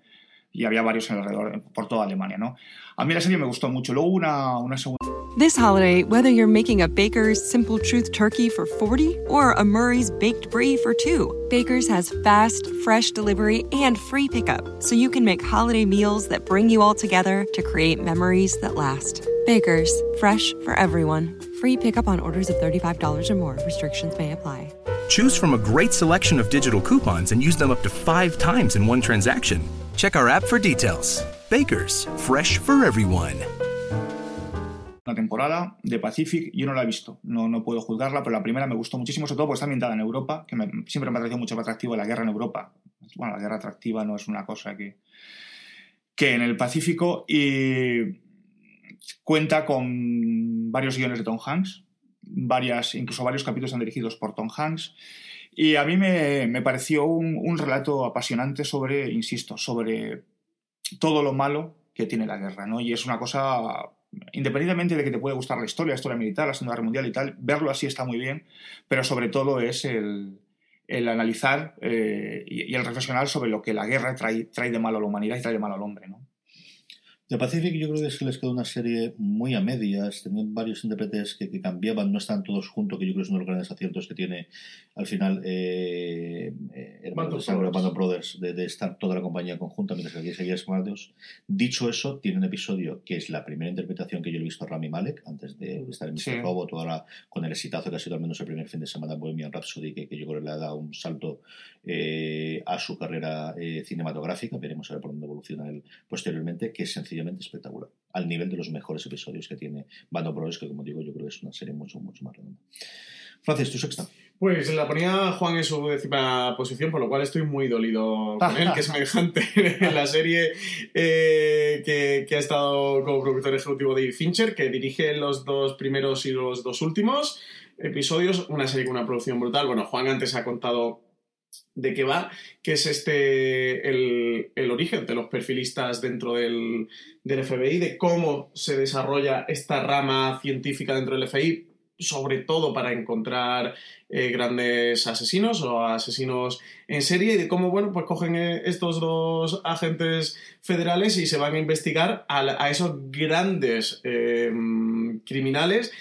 y había varios alrededor por toda Alemania, ¿no? A mí la serie me gustó mucho. Luego una, una segunda... This holiday, whether you're making a Baker's Simple Truth turkey for 40 or a Murray's Baked Brie for 2, Baker's has fast, fresh delivery and free pickup, so you can make holiday meals that bring you all together to create memories that last. Baker's, fresh for everyone. Free pickup on orders of $35 or more. Restrictions may apply. Choose from a great selection of digital coupons and use them up to five times in one transaction. Check our app for details. Bakers, fresh for everyone. Una temporada de Pacific, yo no la he visto, no, no puedo juzgarla, pero la primera me gustó muchísimo, sobre todo porque está ambientada en Europa, que siempre me ha parecido mucho más atractivo la guerra en Europa. Bueno, la guerra atractiva no es una cosa que, que en el Pacífico y cuenta con varios guiones de Tom Hanks, varias, incluso varios capítulos son dirigidos por Tom Hanks. Y a mí me, me pareció un, un, relato apasionante sobre, insisto, sobre todo lo malo que tiene la guerra, ¿no? Y es una cosa, independientemente de que te puede gustar la historia, la historia militar, la Segunda Guerra Mundial y tal, verlo así está muy bien, pero sobre todo es el, el analizar eh, y, y, el reflexionar sobre lo que la guerra trae, trae de malo a la humanidad y trae de malo al hombre, ¿no? The Pacific yo creo que es que les quedó una serie muy a medias, tenían varios intérpretes que, que, cambiaban, no están todos juntos, que yo creo que es uno de los grandes aciertos que tiene al final eh, eh, Band of Brothers, de, de, estar toda la compañía conjunta mientras que aquí seguía Smardos. Dicho eso, tiene un episodio que es la primera interpretación que yo he visto a Rami Malek, antes de estar en Mr. Sí. Robot, la, con el exitazo que ha sido al menos el primer fin de semana Bohemian Rhapsody, que, que yo creo que le ha dado un salto eh, a su carrera eh, cinematográfica, veremos a ver por dónde evoluciona él posteriormente, que es sencillo espectacular, al nivel de los mejores episodios que tiene Bando Bros, que como digo, yo creo que es una serie mucho, mucho más redonda. Francis, tu sexta. Pues la ponía Juan en su décima posición, por lo cual estoy muy dolido con él, que es [LAUGHS] semejante en la serie eh, que, que, ha estado como productor ejecutivo David Fincher, que dirige los dos primeros y los dos últimos episodios, una serie con una producción brutal. Bueno, Juan antes ha contado de qué va, que es este el, el, origen de los perfilistas dentro del, del, FBI, de cómo se desarrolla esta rama científica dentro del FBI, sobre todo para encontrar eh, grandes asesinos o asesinos en serie, y de cómo, bueno, pues cogen eh, estos dos agentes federales y se van a investigar a, a esos grandes eh, criminales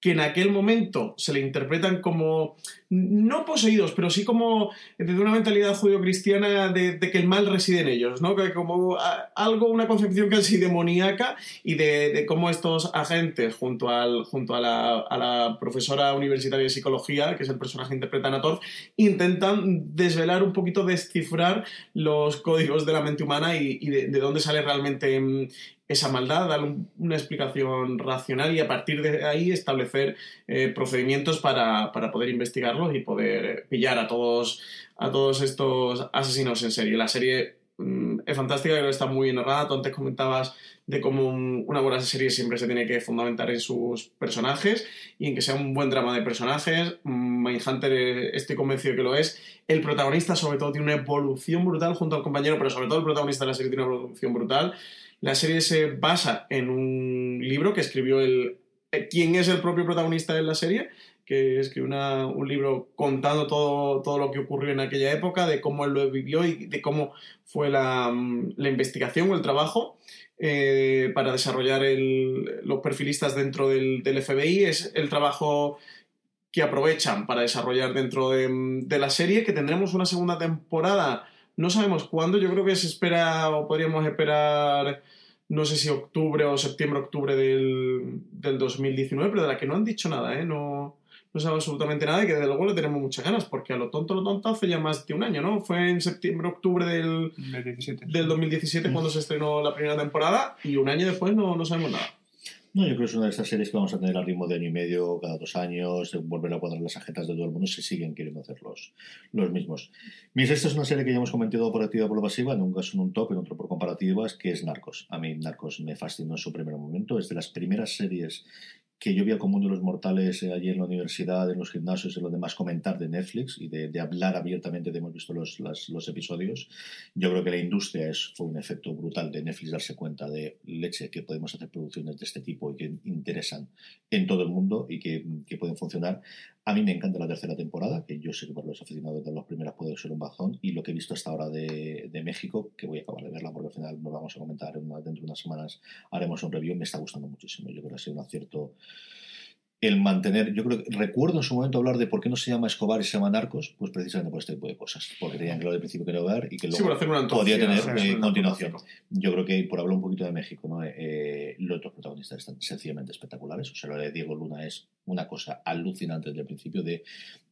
que en aquel momento se le interpretan como no poseídos, pero sí como desde una mentalidad judío-cristiana de, que el mal reside en ellos, ¿no? Como algo, una concepción casi demoníaca y de, cómo estos agentes, junto, al, junto a, la, profesora universitaria de psicología, que es el personaje que interpreta a intentan desvelar un poquito, descifrar los códigos de la mente humana y, de, dónde sale realmente mm, esa maldad, dar una explicación racional y a partir de ahí establecer eh, procedimientos para, para, poder investigarlos y poder pillar a todos, a todos estos asesinos en serie. La serie mmm, es fantástica, creo que está muy narrada. Tú antes comentabas de cómo un, una buena serie siempre se tiene que fundamentar en sus personajes y en que sea un buen drama de personajes. Mindhunter eh, estoy convencido que lo es. El protagonista sobre todo tiene una evolución brutal junto al compañero, pero sobre todo el protagonista de la serie tiene una evolución brutal. La serie se basa en un libro que escribió el. Eh, ¿Quién es el propio protagonista de la serie? que escribió una- un libro contando todo, todo lo que ocurrió en aquella época, de cómo él lo vivió y de cómo fue la, mm, la investigación o el trabajo eh, para desarrollar el- los perfilistas dentro del, del FBI. Es el trabajo que aprovechan para desarrollar dentro de, de la serie, que tendremos una segunda temporada. No sabemos cuándo, yo creo que se espera o podríamos esperar, no sé si octubre o septiembre, octubre del, del 2019, pero de la que no han dicho nada, ¿eh? No, no sabe absolutamente nada y que desde luego le tenemos muchas ganas, porque a lo tonto, lo tonto hace ya más de un año, ¿no? Fue en septiembre, octubre del, Del 17. del 2017 cuando se estrenó la primera temporada y un año después no, no sabemos nada. No, yo creo que es una de estas series que vamos a tener al ritmo de año y medio, cada dos años, volver a cuadrar las agendas de todo el mundo, se siguen queriendo hacer los, mismos. Mis, esta es una serie que ya hemos comentado por activa por pasiva, en un un top, en otro por comparativas, que es Narcos. A mí Narcos me fascinó en su primer momento, es de las primeras series que yo vi al común de los mortales eh, allí en la universidad, en los gimnasios y lo demás comentar de Netflix y de, hablar abiertamente de hemos visto los, episodios. Yo creo que la industria es, fue un efecto brutal de Netflix darse cuenta de leche que podemos hacer producciones de este tipo y que interesan en todo el mundo y que pueden funcionar. A mí me encanta la tercera temporada, que yo sé que para los aficionados de las primeras puede ser un bajón, y lo que he visto hasta ahora de, de México, que voy a acabar de verla porque al final nos vamos a comentar dentro de unas semanas, haremos un review, me está gustando muchísimo. Yo creo que ha sido un acierto el mantener, yo creo que recuerdo en su momento hablar de por qué no se llama Escobar y se llama Narcos, pues precisamente por este tipo de cosas, porque que lo del principio quería ver y que Sí, luego podría antología, tener eh, continuación. Yo creo que por hablar un poquito de México, ¿no? Eh, los otros protagonistas están sencillamente espectaculares. O sea, lo de Diego Luna es una cosa alucinante desde el principio de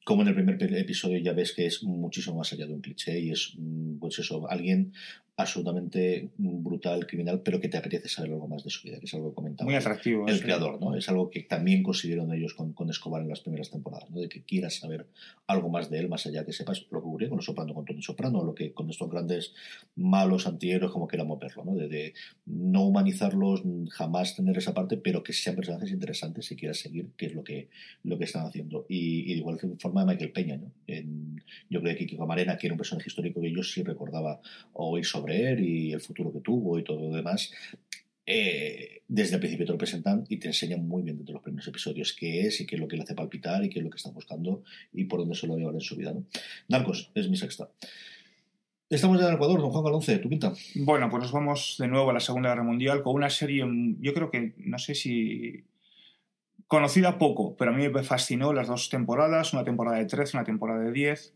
cómo en el primer episodio ya ves que es muchísimo más allá de un cliché y es, mm, pues eso, alguien absolutamente brutal, criminal, pero que te apetece saber algo más de su vida, que es algo que comentaba Muy atractivo. el creador, ¿no? Es algo que también consiguieron ellos con, con Escobar en las primeras temporadas, ¿no? De que quieras saber algo más de él, más allá que sepas lo que ocurrió con los Soprano, con Tony Soprano, lo que con estos grandes malos antihéroes, como queramos verlo, ¿no? De, de no humanizarlos, jamás tener esa parte, pero que sean personajes interesantes si quieras seguir, que es lo que, lo que están haciendo. Y, y de igual forma de Michael Peña, ¿no? En- yo creo que Kiko Camarena, que era un personaje histórico que yo sí recordaba oír sobre él y el futuro que tuvo y todo lo demás, eh, desde el principio te lo presentan y te enseñan muy bien desde los primeros episodios qué es y qué es lo que le hace palpitar y qué es lo que está buscando y por dónde se lo va a llevar en su vida. ¿no? Narcos es mi sexta. Estamos ya en Ecuador, don Juan Galonce, tu quinta. Bueno, pues nos vamos de nuevo a la Segunda Guerra Mundial con una serie, yo creo que, no sé si conocida poco, pero a mí me fascinó las dos temporadas, una temporada de 13, una temporada de 10,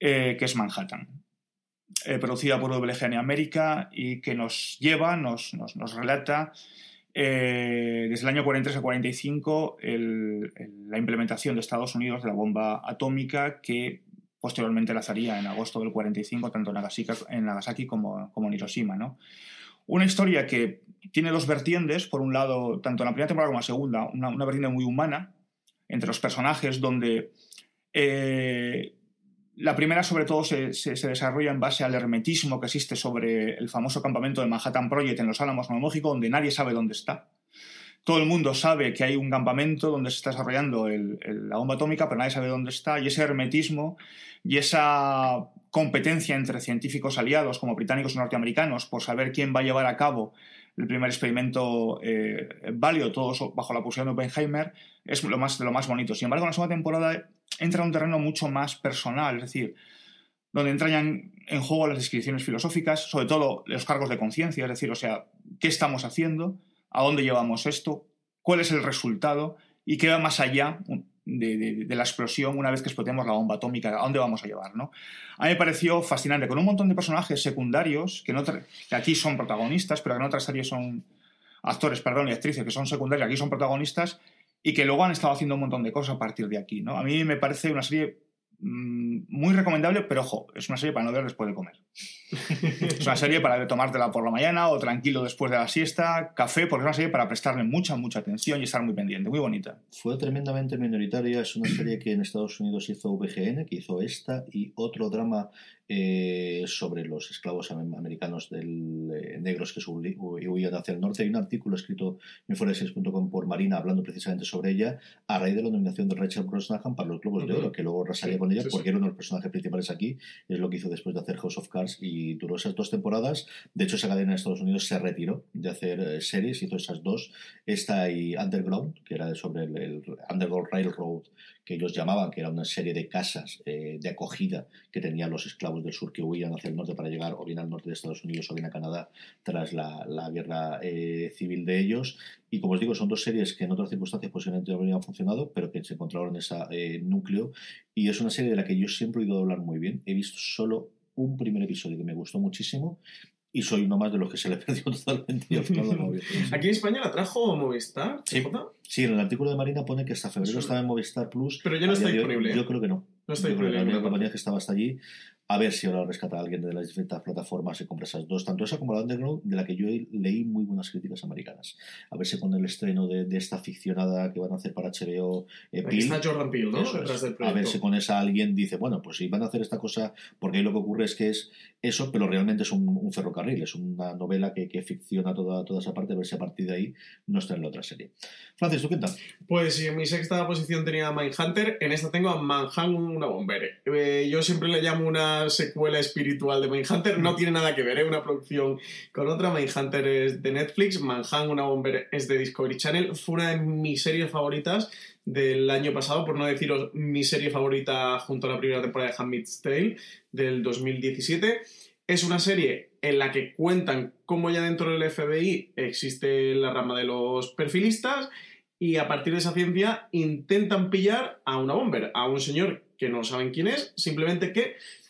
eh, que es Manhattan. Eh, producida por WGN América y que nos lleva, nos, nos, nos relata eh, desde el año 43 a 45 el- el- la implementación de Estados Unidos de la bomba atómica que posteriormente lanzaría en agosto del 45 tanto en Nagasaki, en Nagasaki como, como en Hiroshima. ¿no? Una historia que tiene dos vertientes, por un lado, tanto en la primera temporada como en la segunda, una, una vertiente muy humana entre los personajes donde eh, la primera sobre todo se, desarrolla en base al hermetismo que existe sobre el famoso campamento de Manhattan Project en Los Álamos, Nuevo México, donde nadie sabe dónde está. Todo el mundo sabe que hay un campamento donde se está desarrollando la bomba atómica, pero nadie sabe dónde está. Y ese hermetismo y esa competencia entre científicos aliados como británicos y norteamericanos por saber quién va a llevar a cabo el primer experimento eh, válido, todos bajo la posición de Oppenheimer, es lo más, de lo más bonito. Sin embargo, en la segunda temporada entra en un terreno mucho más personal, es decir, donde entran en juego las descripciones filosóficas, sobre todo los cargos de conciencia, es decir, o sea, ¿qué estamos haciendo? ¿A dónde llevamos esto? ¿Cuál es el resultado? ¿Y qué va más allá de, de- de la explosión una vez que explotemos la bomba atómica? ¿A dónde vamos a llevar? ¿no? A mí me pareció fascinante, con un montón de personajes secundarios que, otra- que aquí son protagonistas, pero que en otras series son actores, perdón, y actrices que son secundarios, aquí son protagonistas, y que luego han estado haciendo un montón de cosas a partir de aquí. ¿no? A mí me parece una serie muy recomendable, pero ojo, es una serie para no ver después de comer. [LAUGHS] es una serie para tomártela por la mañana o tranquilo después de la siesta, café, porque es una serie para prestarle mucha, mucha atención y estar muy pendiente, muy bonita. Fue tremendamente minoritaria, es una serie que en Estados Unidos hizo VGN, que hizo esta y otro drama eh, sobre los esclavos am- americanos del, eh, negros que huían hacia el norte. Hay un artículo escrito en foresex.com por Marina hablando precisamente sobre ella a raíz de la nominación de Rachel Brosnahan para los Globos de. Oro, que luego arrasaría Sí, con ella sí, sí. porque era uno de los personajes principales aquí, es lo que hizo después de hacer House of Cards y duró esas dos temporadas. De hecho, esa cadena en Estados Unidos se retiró de hacer eh, series, hizo esas dos, esta y Underground, que era sobre el, el Underground Railroad, que ellos llamaban, que era una serie de casas eh, de acogida que tenían los esclavos del sur que huían hacia el norte para llegar o bien al norte de Estados Unidos o bien a Canadá tras la, la guerra eh, civil de ellos. Y como os digo, son dos series que en otras circunstancias posiblemente no habrían funcionado, pero que se encontraron en ese eh, núcleo. Y es una serie de la que yo siempre he oído hablar muy bien. He visto solo un primer episodio que me gustó muchísimo y soy uno más de los que se le [LAUGHS] perdió totalmente. y. Aquí en España la trajo Movistar. Sí. Sí, en el artículo de Marina pone que hasta febrero Sí. estaba en Movistar Plus. Pero ya no está disponible. Yo creo que no. No está la disponible, única me compañía que estaba hasta allí. A ver si ahora rescata a alguien de las distintas plataformas y compra esas dos, tanto esa como la Underground, de la que yo leí muy buenas críticas americanas. A ver si con el estreno de, de esta ficcionada que van a hacer para HBO, eh, Peel, está Jordan Peele, ¿no? es. del A ver si con esa alguien dice, bueno, pues si van a hacer esta cosa, porque ahí lo que ocurre es que es eso, pero realmente es un, un ferrocarril, es una novela que, que ficciona toda, toda esa parte, a ver si a partir de ahí no está en la otra serie. Francis, ¿tú qué tal? Pues si en mi sexta posición tenía a Mindhunter, en esta tengo a Manhunt una bomber. Eh, yo siempre le llamo una secuela espiritual de Mindhunter, no tiene nada que ver, es una producción con otra. Mindhunter es de Netflix, Manhunt una bomber es de Discovery Channel. Fue una de mis series favoritas del año pasado, por no deciros mi serie favorita junto a la primera temporada de Handmaid's Tale del 2017. Es una serie en la que cuentan cómo ya dentro del FBI existe la rama de los perfilistas y a partir de esa ciencia intentan pillar a una bomber, a un señor que no saben quién es, simplemente que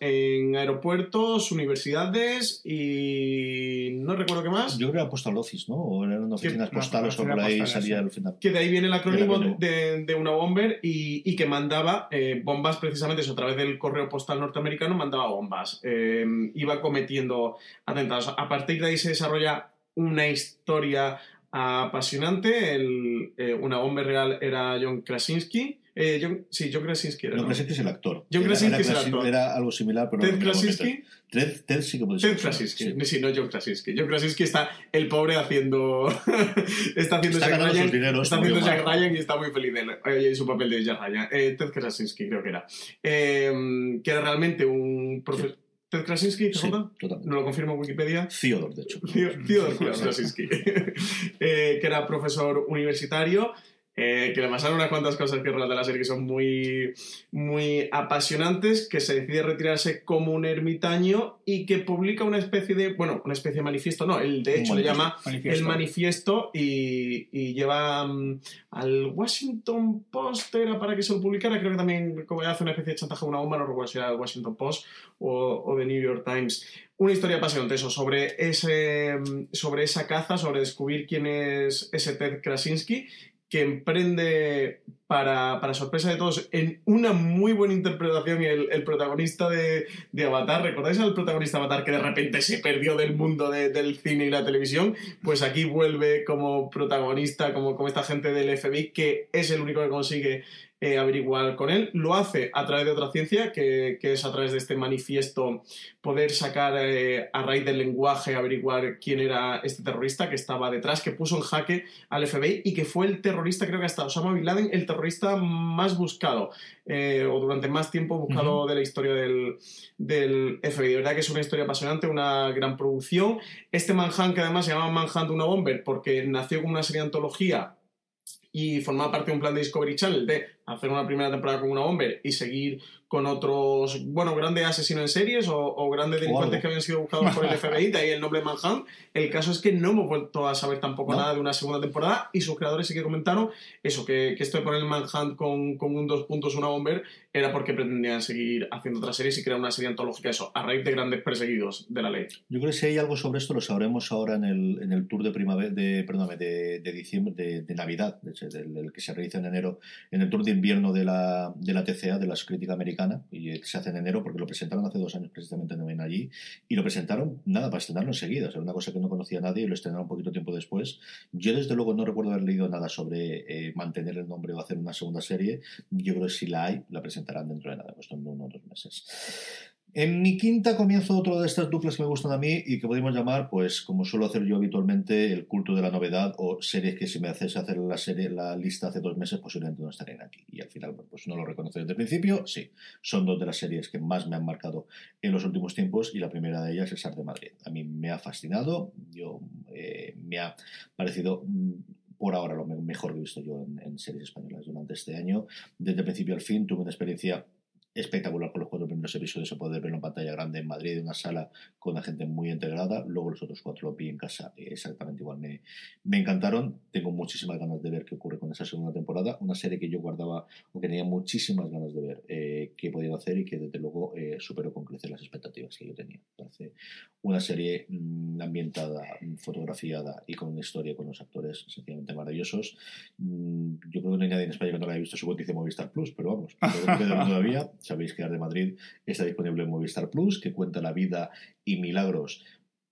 En aeropuertos, universidades y no recuerdo qué más. Yo creo que era Postal Office, ¿no? O eran oficinas no, postales o oficina por ahí salía al final. que de ahí viene el acrónimo de, de una bomber y, y que mandaba eh, bombas precisamente eso, a través del correo postal norteamericano mandaba bombas Eh, iba cometiendo atentados a partir de ahí se desarrolla una historia apasionante El, eh, una bomber real era John Krasinski Eh, John- sí, John Krasinski era No, ¿no? Krasinski es el actor. John Era- Krasinski era, es el actor. Era algo similar, pero Ted no Krasinski. Ted, Ted sí que puede ser. Ted Krasinski, Sí. sí, no John Krasinski. John Krasinski está el pobre haciendo. [LAUGHS] está haciendo Está Jack Ryan. dineros, está haciendo Jack mal. Ryan y está muy feliz eh, en su papel de Jack Ryan. Eh, Ted Krasinski, creo que era. Eh, que era realmente un profesor. ¿Ted Krasinski? Sí, ¿CJ? totalmente. No lo confirma Wikipedia. Theodore, de hecho. Sí, sí. Krasinski. [LAUGHS] Eh, que era profesor universitario. Eh, que le pasaron unas cuantas cosas que relata la serie que son muy, muy apasionantes, que se decide retirarse como un ermitaño y que publica una especie de, bueno, una especie de manifiesto, no, él de hecho le llama Manifiesto. el manifiesto y, y lleva mm, al Washington Post, era para que se lo publicara, creo que también como hace una especie de chantaje a una bomba, no recuerdo si era el Washington Post o, o The New York Times. Una historia apasionante eso, sobre, ese, mm, sobre esa caza, sobre descubrir quién es ese Ted Krasinski, que emprende, para, para sorpresa de todos, en una muy buena interpretación el, el protagonista de, de Avatar. ¿Recordáis al protagonista Avatar que de repente se perdió del mundo de- del cine y la televisión? Pues aquí vuelve como protagonista, como, como esta gente del FBI, que es el único que consigue eh, averiguar con él. Lo hace a través de otra ciencia, que, que es a través de este manifiesto poder sacar eh, a raíz del lenguaje, averiguar quién era este terrorista que estaba detrás, que puso en jaque al FBI y que fue el terrorista, creo que hasta Osama Bin Laden, el terrorista más buscado eh, o durante más tiempo buscado de la historia del, del FBI. De verdad que es una historia apasionante, una gran producción. Este Manhunt, que además se llama Manhunt una Bomber, porque nació como una serie de antología y formaba parte de un plan de Discovery Channel de hacer una primera temporada con una Bomber y seguir con otros, bueno, grandes asesinos en series o, grandes delincuentes que habían sido buscados por el [LAUGHS] FBI, de ahí el nombre Manhunt. El caso es que no hemos vuelto a saber tampoco nada de una segunda temporada y sus creadores sí que comentaron eso, que, que esto de poner el Manhunt con, con un dos puntos, una bomber, era porque pretendían seguir haciendo otras series y crear una serie antológica, eso, a raíz de grandes perseguidos de la ley. Yo creo que si hay algo sobre esto lo sabremos ahora en el, en el tour de primavera, de, perdóname, de, de diciembre, de, de Navidad, del, que se realiza en enero, en el tour de invierno de la, de la TCA, de la Crítica Americana, y se hace en enero porque lo presentaron hace dos años precisamente en allí, y lo presentaron, nada, para estrenarlo enseguida, o sea, una cosa que no conocía nadie y lo estrenaron un poquito tiempo después. Yo desde luego no recuerdo haber leído nada sobre eh, mantener el nombre o hacer una segunda serie, yo creo que si la hay, la presentarán dentro de nada, pues en uno o dos meses. En mi quinta comienzo otro de estas duplas que me gustan a mí y que podemos llamar, pues como suelo hacer yo habitualmente, el culto de la novedad o series que si me haces hacer la serie, la lista hace dos meses, posiblemente no estarían aquí. Y al final, pues no lo reconozco desde el principio, sí. Son dos de las series que más me han marcado en los últimos tiempos y la primera de ellas es Art de Madrid. A mí me ha fascinado, yo eh, me ha parecido mm, por ahora lo mejor que he visto yo en, en series españolas durante este año. Desde el principio al fin tuve una experiencia espectacular con los cuatro primeros episodios, se puede verlo en pantalla grande en Madrid, en una sala con la gente muy integrada. Luego los otros cuatro lo vi en casa exactamente igual. Me, me encantaron. Tengo muchísimas ganas de ver qué ocurre con esa segunda temporada. Una serie que yo guardaba o que tenía muchísimas ganas de ver eh, qué podían hacer y que desde luego eh, superó con crecer las expectativas que yo tenía. Parece una serie mm, ambientada, fotografiada y con una historia con los actores sencillamente maravillosos. Mm, yo creo que no hay nadie en España que no la haya visto su botice Movistar Plus, pero vamos, todavía sabéis que de Madrid está disponible en Movistar Plus, que cuenta la vida y milagros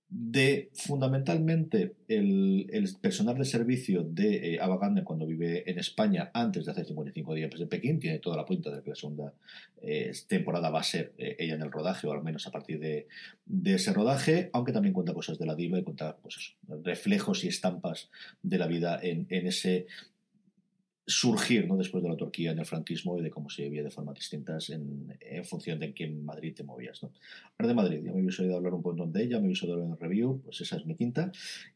de fundamentalmente el, personal de servicio de eh, Ava cuando vive en España antes de hacer 55 días en Pekín. Tiene toda la punta de que la segunda eh, temporada va a ser eh, ella en el rodaje, o al menos a partir de, ese rodaje, aunque también cuenta cosas de la diva y cuenta pues reflejos y estampas de la vida en, en ese surgir ¿no? después de la Turquía en el franquismo y de cómo se vivía de formas distintas en, en función de en qué Madrid te movías. ¿no? Ahora de Madrid, ya me habéis oído hablar un poco de ella, me habéis oído en el review, pues esa es mi quinta.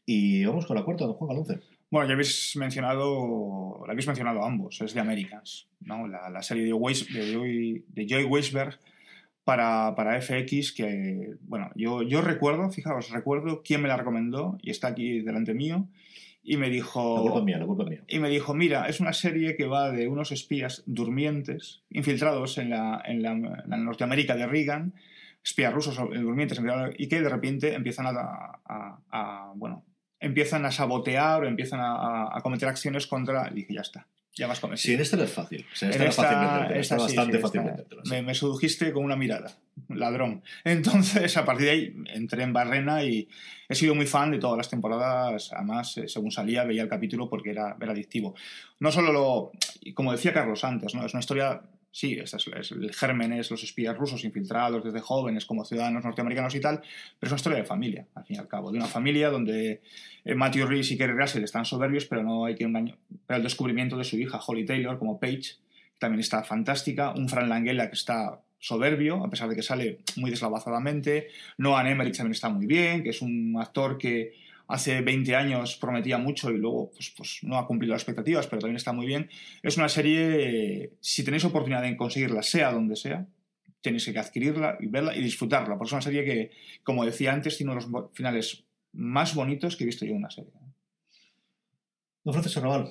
Y vamos con la cuarta, don Juan Galonce. Bueno, ya habéis mencionado, la habéis mencionado ambos, es de Americans, ¿no? la, la serie de, Weiss, de, Joy, de Joy Weisberg para, para, FX, que, bueno, yo, yo recuerdo, fijaos, recuerdo quién me la recomendó y está aquí delante mío y me dijo... Y me dijo, mira, es una serie que va de unos espías durmientes, infiltrados en la, en la, Norteamérica de Reagan, espías rusos durmientes, y que de repente empiezan a, bueno, empiezan a sabotear o empiezan a, cometer acciones contra... Y dije, ya está, ya vas con Sí, en esta no es fácil. en esta, bastante fácil me, me, sedujiste con una mirada, ladrón. [LAUGHS] Entonces, a partir de ahí, entré en Barrena y he sido muy fan de todas las temporadas. Además, eh, según salía, veía el capítulo porque era, era adictivo. No solo lo. Como decía Carlos antes, ¿no? es una historia sí, es, es, el germen es los espías rusos infiltrados desde jóvenes como ciudadanos norteamericanos y tal, pero es una historia de familia, al fin y al cabo, de una familia donde eh, Matthew Rhys y Kerry Russell están soberbios, pero no hay que engañar. Pero el descubrimiento de su hija, Holly Taylor, como Paige, también está fantástica, un Fran Langella que está soberbio, a pesar de que sale muy deslavazadamente, Noah Emmerich también está muy bien, que es un actor que hace 20 años prometía mucho y luego pues, pues, no ha cumplido las expectativas, pero también está muy bien. Es una serie, si tenéis oportunidad de conseguirla, sea donde sea, tenéis que adquirirla y verla y disfrutarla, porque es una serie que, como decía antes, tiene uno de los finales más bonitos que he visto yo en una serie. Don Francisco Raval,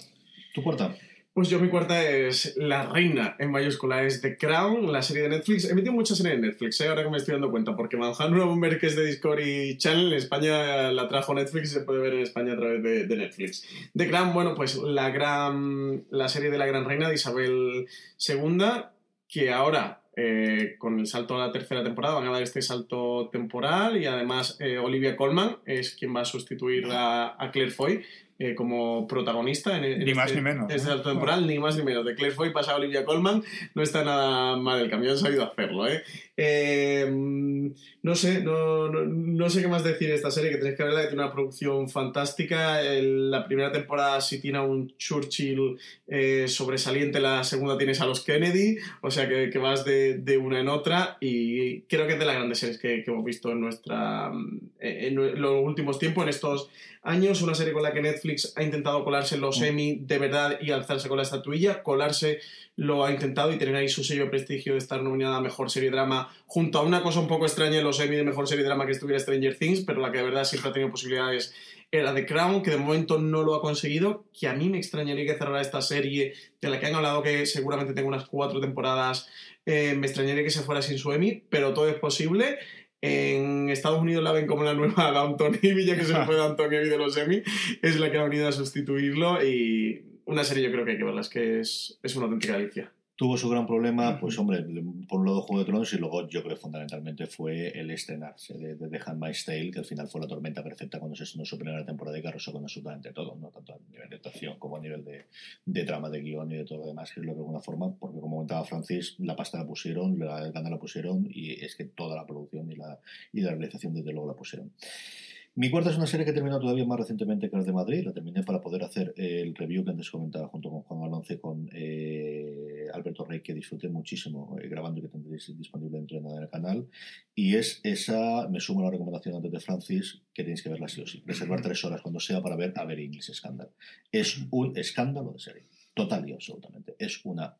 tu puerta. Pues yo mi cuarta es La Reina, en mayúscula, es The Crown, la serie de Netflix. He metido muchas series de Netflix, ¿eh? ahora que me estoy dando cuenta, porque Manhattan Bomber, que es de Discovery Channel, en España la trajo Netflix y se puede ver en España a través de, Netflix. The Crown, bueno, pues la gran la serie de la Gran Reina de Isabel II, que ahora eh, con el salto a la tercera temporada, van a dar este salto temporal y además eh, Olivia Colman es quien va a sustituir a, a Claire Foy, eh, como protagonista en, ni más este, ni menos este salto temporal, ni más ni menos. De Claire Foy pasa a Olivia Colman, no está nada mal el cambio, han sabido hacerlo. ¿eh? eh no sé, no, no, sé qué más decir de esta serie, que tenéis que verla, que tiene una producción fantástica. la primera temporada sí tiene a un Churchill eh, sobresaliente, la segunda tienes a los Kennedy, o sea que, que vas de, de, una en otra y creo que es de las grandes series que, que hemos visto en, nuestra, en los últimos tiempos, en estos años, una serie con la que Netflix Netflix ha intentado colarse en los Emmy de verdad y alzarse con la estatuilla. Colarse lo ha intentado y tener ahí su sello de prestigio de estar nominada a Mejor Serie Drama junto a una cosa un poco extraña en los Emmy de Mejor Serie Drama que estuviera Stranger Things, pero la que de verdad siempre ha tenido posibilidades era The Crown, que de momento no lo ha conseguido, que a mí me extrañaría que cerrara esta serie, de la que han hablado que seguramente tenga unas cuatro temporadas, eh, me extrañaría que se fuera sin su Emmy, pero todo es posible. En Estados Unidos la ven como la nueva Downton Abbey, ya que se fue Downton Abbey de los Emmy, es la que ha venido a sustituirlo y una serie yo creo que hay que verla, es que es, es una auténtica delicia tuvo su gran problema, pues hombre, por un lado Juego de Tronos y luego yo creo que fundamentalmente fue el estrenarse de, de The Handmaid's Tale, que al final fue la tormenta perfecta cuando se estrenó su primera temporada y que arrasó con absolutamente todo, no tanto a nivel de actuación como a nivel de, de trama, de guion y de todo lo demás, que es lo que de alguna forma, porque como comentaba Francis, la pasta la pusieron, la gana la pusieron y es que toda la producción y la, y la realización desde luego la pusieron. Mi cuarta es una serie que he terminado todavía más recientemente que la de Madrid. La terminé para poder hacer el review que antes comentaba junto con Juan Alonce con eh, Alberto Rey, que disfruté muchísimo eh, grabando y que tendréis disponible dentro en el canal. Y es esa, me sumo a la recomendación antes de Francis, que tenéis que verla sí o sí. Reservar tres horas cuando sea para ver a ver English Scandal. Es un escándalo de serie. Total y absolutamente. Es una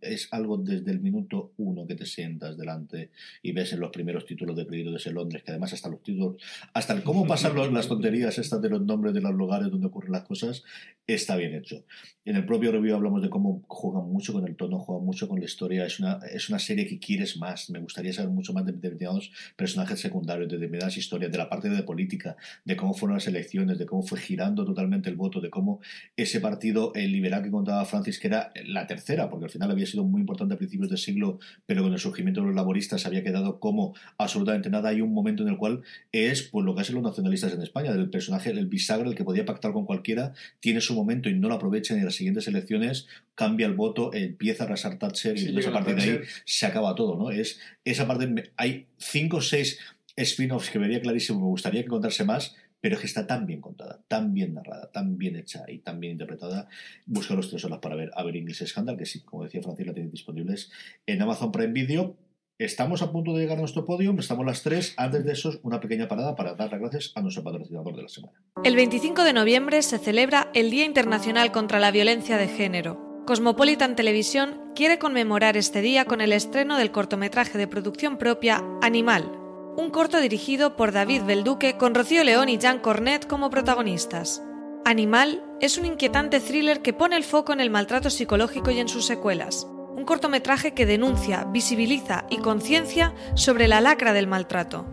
es algo desde el minuto uno que te sientas delante y ves en los primeros títulos de crédito de Londres, que además hasta los títulos, hasta el cómo pasan las tonterías estas de los nombres de los lugares donde ocurren las cosas, está bien hecho. En el propio review hablamos de cómo juegan mucho con el tono, juegan mucho con la historia. Es una, es una serie que quieres más. Me gustaría saber mucho más de determinados personajes secundarios, de determinadas historias, de la parte de política, de cómo fueron las elecciones, de cómo fue girando totalmente el voto, de cómo ese partido el liberal que contaba Francis, que era la tercera, porque al final había sido muy importante a principios del siglo, pero con el surgimiento de los laboristas había quedado como absolutamente nada. Hay un momento en el cual es pues lo que hacen los nacionalistas en España, del personaje, el bisagra, el que podía pactar con cualquiera, tiene su momento y no lo aprovecha en las siguientes elecciones cambia el voto, empieza a arrasar Thatcher y a partir de ahí se acaba todo, ¿no? Es esa parte, hay cinco o seis spin-offs que vería clarísimo, me gustaría que contase más, pero es que está tan bien contada, tan bien narrada, tan bien hecha y tan bien interpretada. Busca los tres horas para ver a ver English Scandal, que sí, como decía Francis, la tienen disponibles en Amazon Prime Video. Estamos a punto de llegar a nuestro podio, estamos las tres. Antes de eso, una pequeña parada para dar las gracias a nuestro patrocinador de la semana. El 25 de noviembre se celebra el Día Internacional contra la Violencia de Género. Cosmopolitan Televisión quiere conmemorar este día con el estreno del cortometraje de producción propia Animal, un corto dirigido por David Belduque con Rocío León y Jean Cornet como protagonistas. Animal es un inquietante thriller que pone el foco en el maltrato psicológico y en sus secuelas. Un cortometraje que denuncia, visibiliza y conciencia sobre la lacra del maltrato.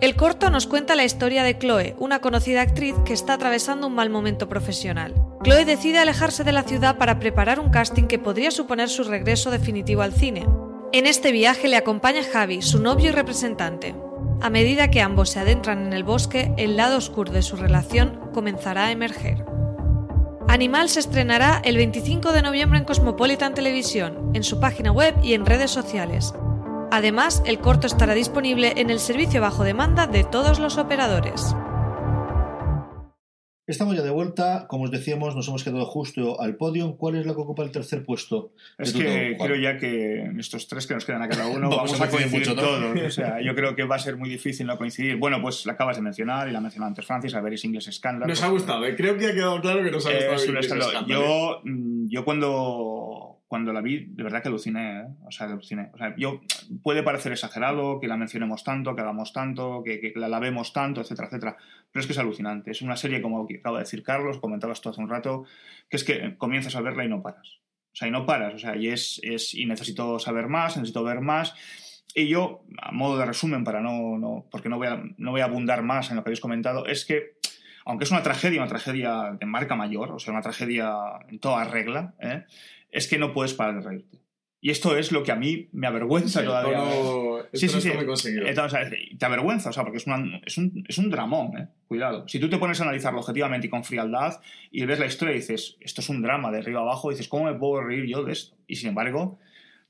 El corto nos cuenta la historia de Chloe, una conocida actriz que está atravesando un mal momento profesional. Chloe decide alejarse de la ciudad para preparar un casting que podría suponer su regreso definitivo al cine, en este viaje le acompaña Javi, su novio y representante. A medida que ambos se adentran en el bosque, el lado oscuro de su relación comenzará a emerger. Animal se estrenará el 25 de noviembre en Cosmopolitan Televisión, en su página web y en redes sociales. Además, el corto estará disponible en el servicio bajo demanda de todos los operadores. Estamos ya de vuelta. Como os decíamos, nos hemos quedado justo al podio. ¿Cuál es la que ocupa el tercer puesto? Es que creo ya que estos tres que nos quedan a cada uno [LAUGHS] vamos, a coincidir todos. O sea, [LAUGHS] yo creo que va a ser muy difícil no coincidir. Bueno, pues la acabas de mencionar y la mencionó antes Francis, a ver, es English Scandal. Nos ha gustado, ¿eh? creo que ha quedado claro que nos ha gustado. Es un Yo, mm, yo cuando cuando la vi, de verdad que aluciné, ¿eh? o sea, aluciné. O sea, yo, puede parecer exagerado que la mencionemos tanto, que hagamos tanto, que, que la lavemos tanto, etcétera, etcétera, pero es que es alucinante. Es una serie, como acaba de decir Carlos, comentabas tú hace un rato, que es que comienzas a verla y no paras. O sea, y no paras, o sea, y es, es y necesito saber más, necesito ver más. Y yo, a modo de resumen, para no, no porque no voy, a, no voy a abundar más en lo que habéis comentado, es que aunque es una tragedia, una tragedia de marca mayor, o sea, una tragedia en toda regla, ¿eh? Es que no puedes parar de reírte. Y esto es lo que a mí me avergüenza todavía. sí, sí, sí. te avergüenza, o sea, porque es, es, un, es un dramón, ¿eh? Cuidado. Si tú te pones a analizarlo objetivamente y con frialdad y ves la historia y dices, esto es un drama de arriba abajo, y dices, ¿cómo me puedo reír yo de esto? Y sin embargo,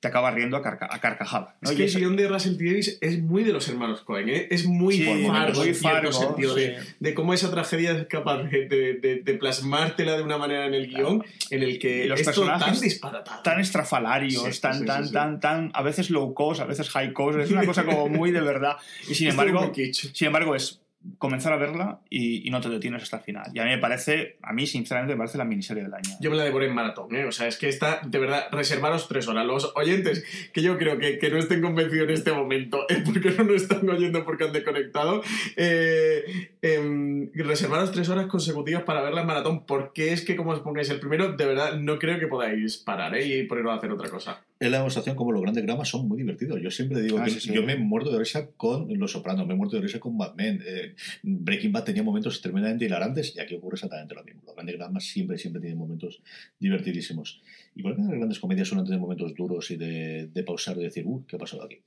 te acaba riendo a, carca a carcajada. Es que el guion de Russell T. Davis es muy de los hermanos Cohen, ¿eh? es muy sí, fargo, muy fargo sentido de, de, cómo esa tragedia es capaz de, de, de, plasmártela de una manera en el guion en el que los personajes tan. Tan estrafalarios, tan, tan, tan, tan, a veces low cost, a veces high cost, es una cosa como muy de verdad. Y [LAUGHS] sin embargo, sin embargo es comenzar a verla y, y no te detienes hasta el final. Y a mí me parece, a mí sinceramente me parece la miniserie del año. Yo me la devoré en maratón, ¿eh? O sea, es que está, de verdad, reservaros tres horas. Los oyentes que yo creo que, que no estén convencidos en este momento es porque no nos están oyendo porque han desconectado. Eh, em, reservaros tres horas consecutivas para verla en maratón porque es que como os pongáis el primero, de verdad, no creo que podáis parar ¿eh? y poneros a hacer otra cosa. Es la demostración como los grandes dramas son muy divertidos. Yo siempre digo Ah, que sí, sí. yo me muerto de risa con Los Sopranos, me muerto de risa con Mad Men. Eh, Breaking Bad tenía momentos tremendamente hilarantes y aquí ocurre exactamente lo mismo. Los grandes dramas siempre, siempre tienen momentos divertidísimos. Igual que las grandes comedias suelen tener momentos duros y de, de pausar y decir, uy, ¿qué ha pasado aquí?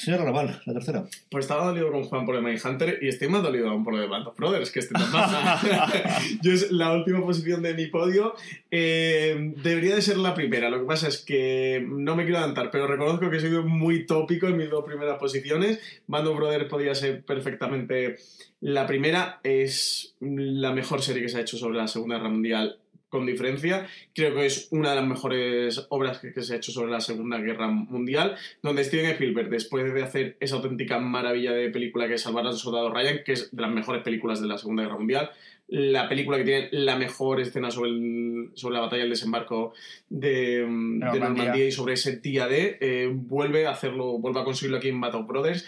Señora Raval, la tercera. Pues estaba dolido con Juan por el Mindhunter y estoy más dolido aún por lo de Band of Brothers, que este baja. [LAUGHS] Yo es la última posición de mi podio. Eh, debería de ser la primera. Lo que pasa es que no me quiero adelantar, pero reconozco que he sido muy tópico en mis dos primeras posiciones. Band of Brothers podía ser perfectamente la primera. Es la mejor serie que se ha hecho sobre la Segunda Guerra Mundial con diferencia. Creo que es una de las mejores obras que, que se ha hecho sobre la Segunda Guerra Mundial, donde Steven Spielberg, después de hacer esa auténtica maravilla de película que es Salvar al Soldado Ryan, que es de las mejores películas de la Segunda Guerra Mundial, la película que tiene la mejor escena sobre, el- sobre la batalla del desembarco de, de Normandía. Y sobre ese día D, eh, vuelve a hacerlo, vuelve a conseguirlo aquí en Battle Brothers.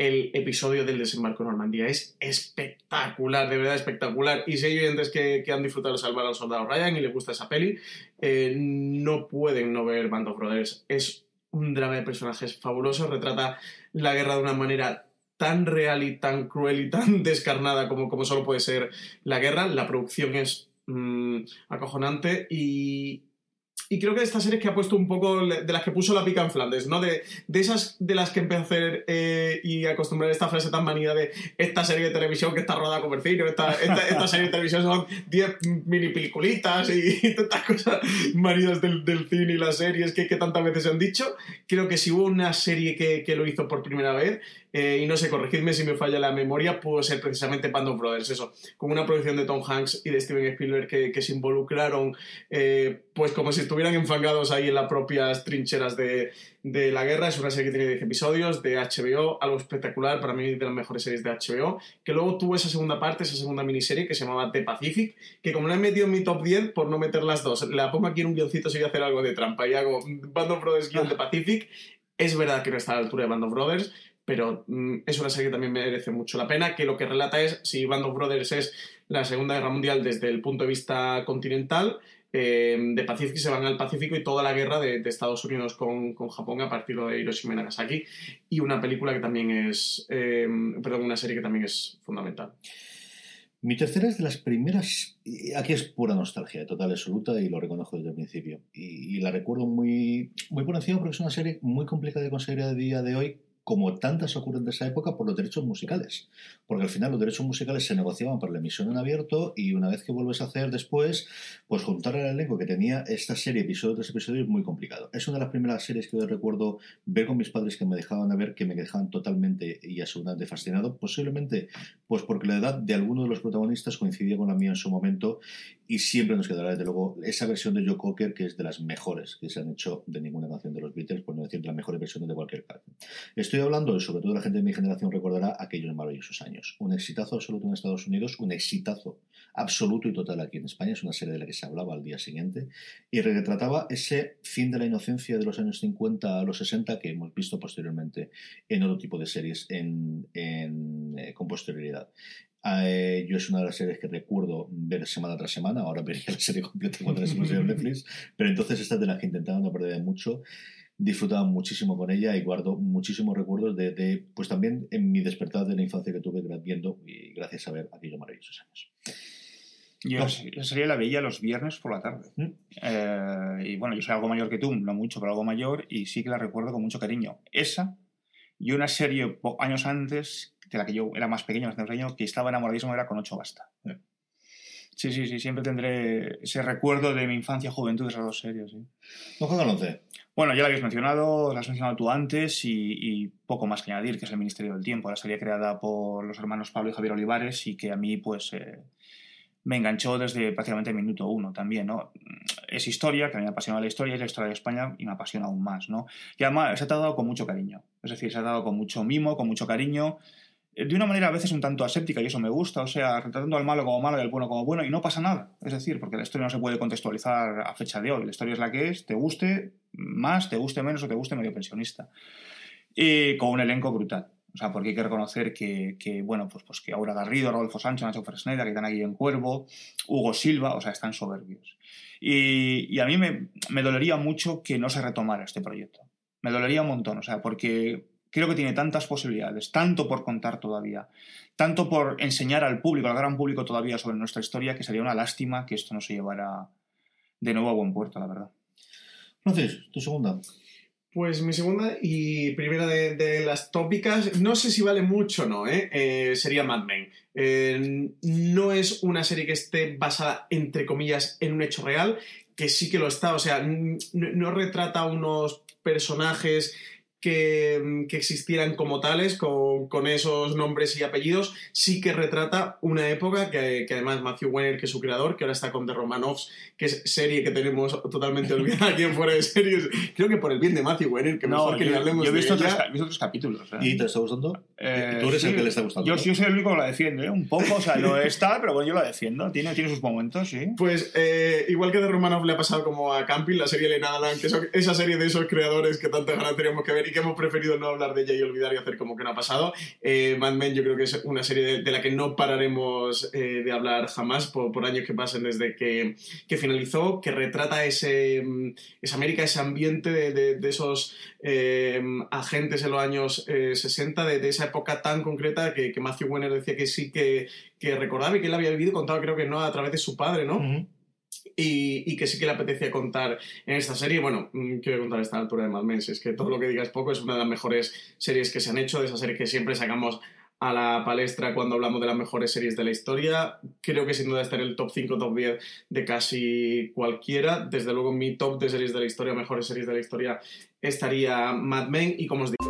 El episodio del desembarco en Normandía es espectacular, de verdad espectacular. Y si hay oyentes que, que han disfrutado de salvar al soldado Ryan y les gusta esa peli, eh, no pueden no ver Band of Brothers. Es un drama de personajes fabuloso, retrata la guerra de una manera tan real y tan cruel y tan [LAUGHS] descarnada como, como solo puede ser la guerra. La producción es mm, acojonante y, y creo que de estas series que ha puesto un poco de las que puso la pica en Flandes, ¿no? De, de esas de las que empecé a hacer eh, y acostumbrar esta frase tan manida de esta serie de televisión que está rodada con Bercino, esta, esta, esta serie de televisión son 10 mini peliculitas y, tantas cosas manidas del, del cine y las series que, que tantas veces se han dicho. Creo que si hubo una serie que, que lo hizo por primera vez, eh, y no sé, corregidme si me falla la memoria, pudo ser precisamente Band of Brothers, eso, con una producción de Tom Hanks y de Steven Spielberg que, que se involucraron, eh, pues como si estuvieran enfangados ahí en las propias trincheras de, de la guerra. Es una serie que tiene 10 episodios de HBO, algo espectacular, para mí de las mejores series de HBO, que luego tuvo esa segunda parte, esa segunda miniserie que se llamaba The Pacific, que como la he metido en mi top 10, por no meter las dos, la pongo aquí en un guioncito si voy a hacer algo de trampa y hago Band of Brothers guion The Pacific. Es verdad que no está a la altura de Band of Brothers, pero mm, es una serie que también merece mucho la pena, que lo que relata es si Band of Brothers es la Segunda Guerra Mundial desde el punto de vista continental, eh, de Pacific se van al Pacífico y toda la guerra de, Estados Unidos con, con Japón a partir de Hiroshima y Nagasaki, y una película que también es, eh, una serie que también es fundamental. Mi tercera es de las primeras, y aquí es pura nostalgia, total, absoluta, y lo reconozco desde el principio. Y, y la recuerdo muy, muy por encima porque es una serie muy complicada de conseguir a día de hoy, como tantas ocurren de esa época, por los derechos musicales. Porque al final los derechos musicales se negociaban para la emisión en abierto y una vez que vuelves a hacer después, pues juntar el elenco que tenía esta serie, episodio tras episodio, es muy complicado. Es una de las primeras series que yo recuerdo ver con mis padres que me dejaban a ver, que me dejaban totalmente y absolutamente fascinado, posiblemente pues porque la edad de alguno de los protagonistas coincidía con la mía en su momento y siempre nos quedará desde luego esa versión de Joe Cocker que es de las mejores que se han hecho de ninguna canción de los Beatles, por no decir de las mejores versiones de cualquier canción. Estoy hablando, y sobre todo la gente de mi generación recordará aquellos maravillosos años. Un exitazo absoluto en Estados Unidos, un exitazo absoluto y total aquí en España, es una serie de la que se hablaba al día siguiente y retrataba ese fin de la inocencia de los años 50 a los 60 que hemos visto posteriormente en otro tipo de series eh, con posterioridad. Eh, yo es una de las series que recuerdo ver semana tras semana, ahora vería la serie completa cuando es en Netflix, pero entonces esta es de las que intentaba no perder mucho, disfrutaba muchísimo con ella y guardo muchísimos recuerdos de, de, pues también en mi despertar de la infancia que tuve viendo y gracias a ver aquellos maravillosos años. Yo esa serie la veía los viernes por la tarde. ¿Mm? Eh, y bueno, yo soy algo mayor que tú, no mucho, pero algo mayor, y sí que la recuerdo con mucho cariño. Esa y una serie años antes, de la que yo era más pequeño, bastante pequeño, que estaba enamoradísimo, era con ocho basta. Sí, sí, sí, siempre tendré ese recuerdo de mi infancia, juventud de esas dos series. sí. Juan Galonce, Bueno, ya la habías mencionado, la has mencionado tú antes y, y poco más que añadir, que es el Ministerio del Tiempo, la serie creada por los hermanos Pablo y Javier Olivares y que a mí pues eh, me enganchó desde prácticamente el minuto uno también, ¿no? Es historia, que a mí me apasiona la historia, es la historia de España y me apasiona aún más, ¿no? Y además se ha tratado con mucho cariño, es decir, se ha dado con mucho mimo, con mucho cariño de una manera a veces un tanto aséptica, y eso me gusta, o sea, retratando al malo como malo y al bueno como bueno, y no pasa nada. Es decir, porque la historia no se puede contextualizar a fecha de hoy. La historia es la que es, te guste más, te guste menos o te guste medio pensionista. Y con un elenco brutal. O sea, porque hay que reconocer que, bueno, pues, pues que Aura Garrido, Rodolfo Sancho, Nacho Fresneda, que están aquí en Cuervo, Hugo Silva, o sea, están soberbios. Y, y a mí me, me, dolería mucho que no se retomara este proyecto. Me dolería un montón, o sea, porque creo que tiene tantas posibilidades, tanto por contar todavía, tanto por enseñar al público, al gran público todavía sobre nuestra historia, que sería una lástima que esto no se llevara de nuevo a buen puerto, la verdad. Francis, tu segunda. Pues mi segunda y primera de, de, las tópicas, no sé si vale mucho o no, ¿eh? Eh, sería Mad Men. Eh, no es una serie que esté basada, entre comillas, en un hecho real, que sí que lo está, o sea, no, no retrata unos personajes que, que, existieran como tales, con, con, esos nombres y apellidos, sí que retrata una época que, que, además Matthew Weiner, que es su creador, que ahora está con The Romanovs, que es serie que tenemos totalmente olvidada aquí en Fuera de Series, creo que por el bien de Matthew Weiner, que no, mejor que ni hablemos yo he visto, de tres, ella. he visto tres capítulos. ¿eh? ¿Y te está gustando? Eh, Tú eres sí, el que le está gustando. Yo, yo soy el único que la defiende, ¿eh? un poco, o sea, no está, pero bueno, yo la defiendo, tiene, tiene sus momentos, sí. Pues eh, igual que The Romanov le ha pasado como a Camping, la serie Elena Alan, que es esa serie de esos creadores que tanta ganas teníamos que ver y que hemos preferido no hablar de ella y olvidar y hacer como que no ha pasado. Eh, Mad Men yo creo que es una serie de, de la que no pararemos eh, de hablar jamás por, por, años que pasen desde que, que finalizó, que retrata ese, esa América, ese ambiente de, de, de esos eh, agentes en los años 60, de, esa época tan concreta que, que Matthew Weiner decía que sí que, que, recordaba y que él había vivido, contaba creo que no a través de su padre, ¿no? Uh -huh. Y, que sí que le apetecía contar en esta serie. Bueno, quiero contar a esta altura de Mad Men, es que todo lo que diga es poco, es una de las mejores series que se han hecho, de esas series que siempre sacamos a la palestra cuando hablamos de las mejores series de la historia. Creo que sin duda está en el top 5, top 10 de casi cualquiera. Desde luego, mi top de series de la historia, mejores series de la historia, estaría Mad Men. Y como os digo,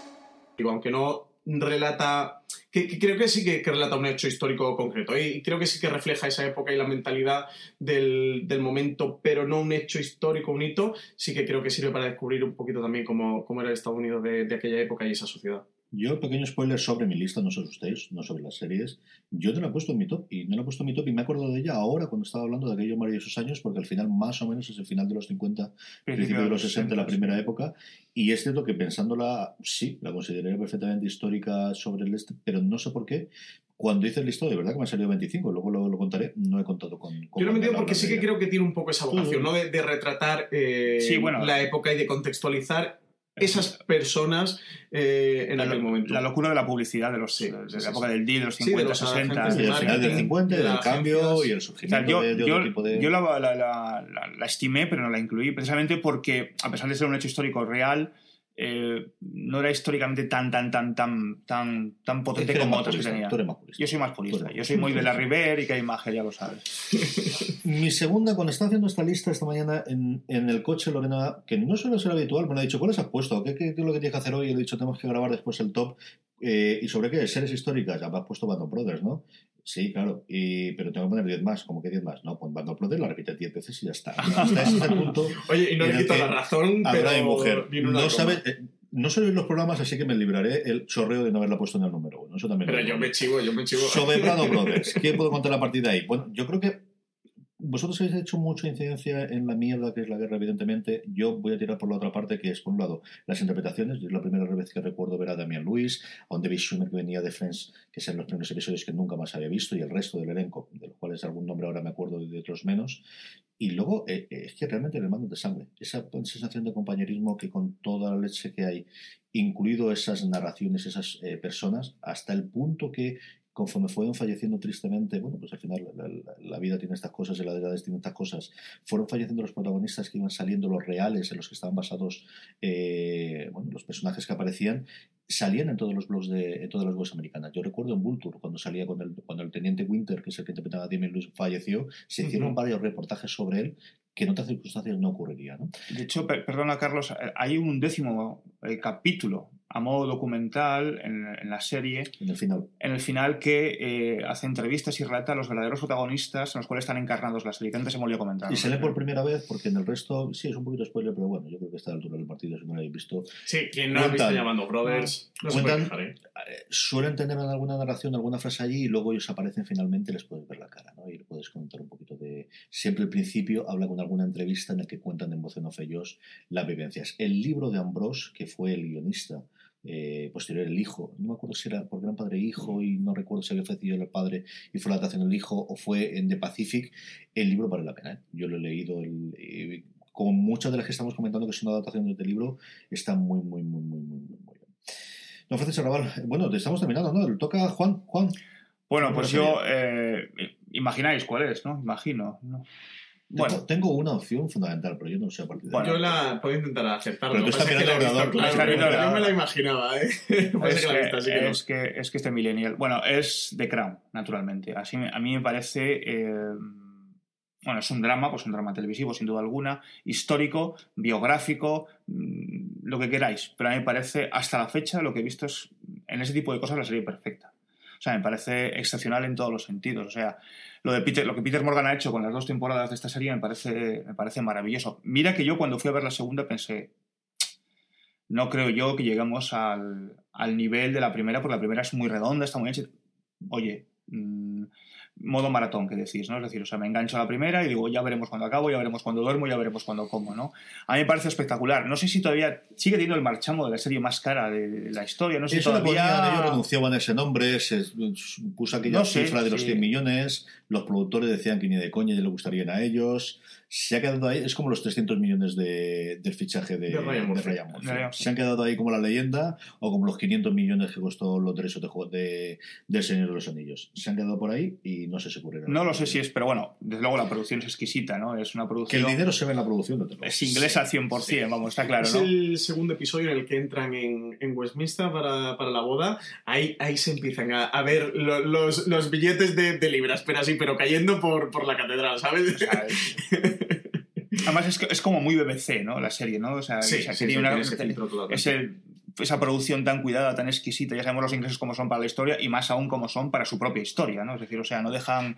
aunque no relata, creo que sí que, relata un hecho histórico concreto y creo que sí que refleja esa época y la mentalidad del, momento, pero no un hecho histórico, un hito, sí que creo que sirve para descubrir un poquito también cómo, cómo era el Estados Unidos de aquella época y esa sociedad. Yo, pequeño spoiler sobre mi lista, no sobre ustedes, no sobre las series. Yo no la he puesto en mi top y no la he puesto en mi top y me acuerdo de ella ahora cuando estaba hablando de aquellos maravillosos años porque al final más o menos es el final de los 50, principio de los 60, la primera época. Y es cierto que pensándola, sí, la consideraría perfectamente histórica sobre el este, pero no sé por qué. Cuando hice el listado, de verdad que me han salido 25, luego lo, lo contaré, no he contado con... con Yo lo he metido porque sí que creo que tiene un poco esa vocación, ¿no? De, de retratar eh, sí, bueno, la época y de contextualizar esas personas eh, en la, aquel momento. La locura de la publicidad de, los, sí, de, de la época del deal, de los 50, sí, de los 60. Y del final del 50, del cambio y el surgimiento o sea, yo, de, de, yo, otro tipo de... Yo la, la, la, la, estimé, pero no la incluí, precisamente porque, a pesar de ser un hecho histórico real, eh, no era históricamente tan tan tan tan tan tan potente como otras que tenía. Yo soy más purista. Yo soy muy de la River y que hay imagen, ya lo sabes. [LAUGHS] Mi segunda, cuando estaba haciendo esta lista esta mañana en, en el coche, Lorena, que no suele ser habitual, me ha dicho, ¿cuáles has puesto? ¿Qué, ¿Qué, es lo que tienes que hacer hoy? Y le he dicho, tenemos que grabar después el top. Eh, ¿Y sobre qué? Series históricas. Ya me has puesto Band of Brothers, ¿no? Sí, claro, y, pero tengo que poner 10 más, como que 10 más. No, pues Band of Brothers la repite 10 veces y ya está. [LAUGHS] Hasta ese punto. Oye, y no le quito la razón, pero. Mi mujer, no sabes. Eh, no sabéis los programas, así que me libraré el chorreo de no haberla puesto en el número uno. Eso también Pero yo me chivo, yo me chivo. Sobre [LAUGHS] Brothers, ¿qué puedo contar a partir de ahí? Bueno, yo creo que vosotros habéis hecho mucha incidencia en la mierda que es la guerra, evidentemente. Yo voy a tirar por la otra parte, que es, por un lado, las interpretaciones. Es la primera vez que recuerdo ver a Damian Lewis, a un David Schumer que venía de Friends, que son los primeros episodios que nunca más había visto, y el resto del elenco, de los cuales algún nombre ahora me acuerdo y de otros menos. Y luego, eh, eh, es que realmente le mando de sangre. Esa sensación de compañerismo que con toda la leche que hay, incluido esas narraciones, esas eh, personas, hasta el punto que conforme fueron falleciendo tristemente, bueno, pues al final la, vida tiene estas cosas y la edades tiene estas cosas, fueron falleciendo los protagonistas que iban saliendo, los reales en los que estaban basados eh, bueno, los personajes que aparecían, salían en todos los blogs de en todas las webs americanas. Yo recuerdo en Vulture, cuando salía con el, cuando el teniente Winter, que es el que interpretaba a Damien Lewis, falleció, se hicieron varios reportajes sobre él que en otras circunstancias no ocurriría. ¿no? De hecho, perdona Carlos, eh, hay un décimo eh, capítulo a modo documental en, la serie. En el final. En el final que eh, hace entrevistas y relata a los verdaderos protagonistas en los cuales están encarnados la serie, que antes se me olvidó comentar. Y se lee por primera vez porque en el resto, sí, es un poquito spoiler, pero bueno, yo creo que está a la altura del partido, si no lo habéis visto. Sí, quien no ha visto llamando Brothers, no cuentan, ¿eh? Suelen tener alguna narración, alguna frase allí y luego ellos aparecen finalmente y les puedes ver la cara, ¿no? Y le puedes comentar un poquito de... Siempre al principio habla con alguna entrevista en la que cuentan en voz en off ellos las vivencias. El libro de Ambrose, que fue el guionista, eh, posterior el hijo, no me acuerdo si era por gran padre e hijo y no recuerdo si había ofrecido el padre y fue la adaptación del hijo o fue en The Pacific, el libro vale la pena. ¿eh? Yo lo he leído, el, eh, como muchas de las que estamos comentando que son adaptaciones del libro, está muy, muy, muy, muy, muy, muy, muy bien. No, Francisco Raval, bueno, te estamos terminando, ¿no? Toca Juan, Juan. Bueno, pues yo, imagináis cuál es, ¿no? Imagino, ¿no? Bueno, tengo una opción fundamental, pero yo no sé a partir de Bueno, yo la puedo intentar aceptar. Pero tú estás mirando el ordenador. Claro, yo me la imaginaba, ¿eh? [LAUGHS] es, que, es, que, es que este millennial... Bueno, es The Crown, naturalmente. Así a mí me parece... Eh, bueno, es un drama, pues un drama televisivo, sin duda alguna, histórico, biográfico, mm, lo que queráis. Pero a mí me parece, hasta la fecha, lo que he visto es, en ese tipo de cosas, la serie perfecta. O sea, me parece excepcional en todos los sentidos. O sea, lo, que Peter Morgan ha hecho con las dos temporadas de esta serie me parece, me parece maravilloso. Mira que yo cuando fui a ver la segunda pensé, no creo yo que lleguemos al, al nivel de la primera, porque la primera es muy redonda, está muy hecha. Oye, mmm, modo maratón que decís, ¿no? Es decir, o sea, me engancho a la primera y digo, ya veremos cuando acabo, ya veremos cuando duermo, ya veremos cuando como, ¿no? A mí me parece espectacular. No sé si todavía sigue teniendo el marchamo de la serie más cara de la historia, no sé si todavía... ellos renunciaban a ese nombre, se puso aquella cifra de los 100 millones, los productores decían que ni de coña ya le gustarían a ellos, se ha quedado ahí, es como los 300 millones de, del fichaje de, de Ryan, Se han quedado ahí como la leyenda o como los 500 millones que costó los derechos de, de, del Señor de los Anillos. Se han quedado por ahí y no sé si ocurrirá. No lo sé si es, pero bueno, desde luego la producción es exquisita, ¿no? Es una producción... Que el dinero se ve en la producción. No es inglesa al 100%, vamos, está claro, Es el segundo episodio en el que entran en, en Westminster para, para, la boda. Ahí, ahí se empiezan a, a ver los, los, billetes de, de, libras, pero así, pero cayendo por, por la catedral, ¿sabes? [LAUGHS] Además es, es, como muy BBC, ¿no? La serie, ¿no? O sea, sí, esa, sí, una, es esa producción tan cuidada, tan exquisita, ya sabemos los ingleses como son para la historia y más aún como son para su propia historia, ¿no? Es decir, o sea, no dejan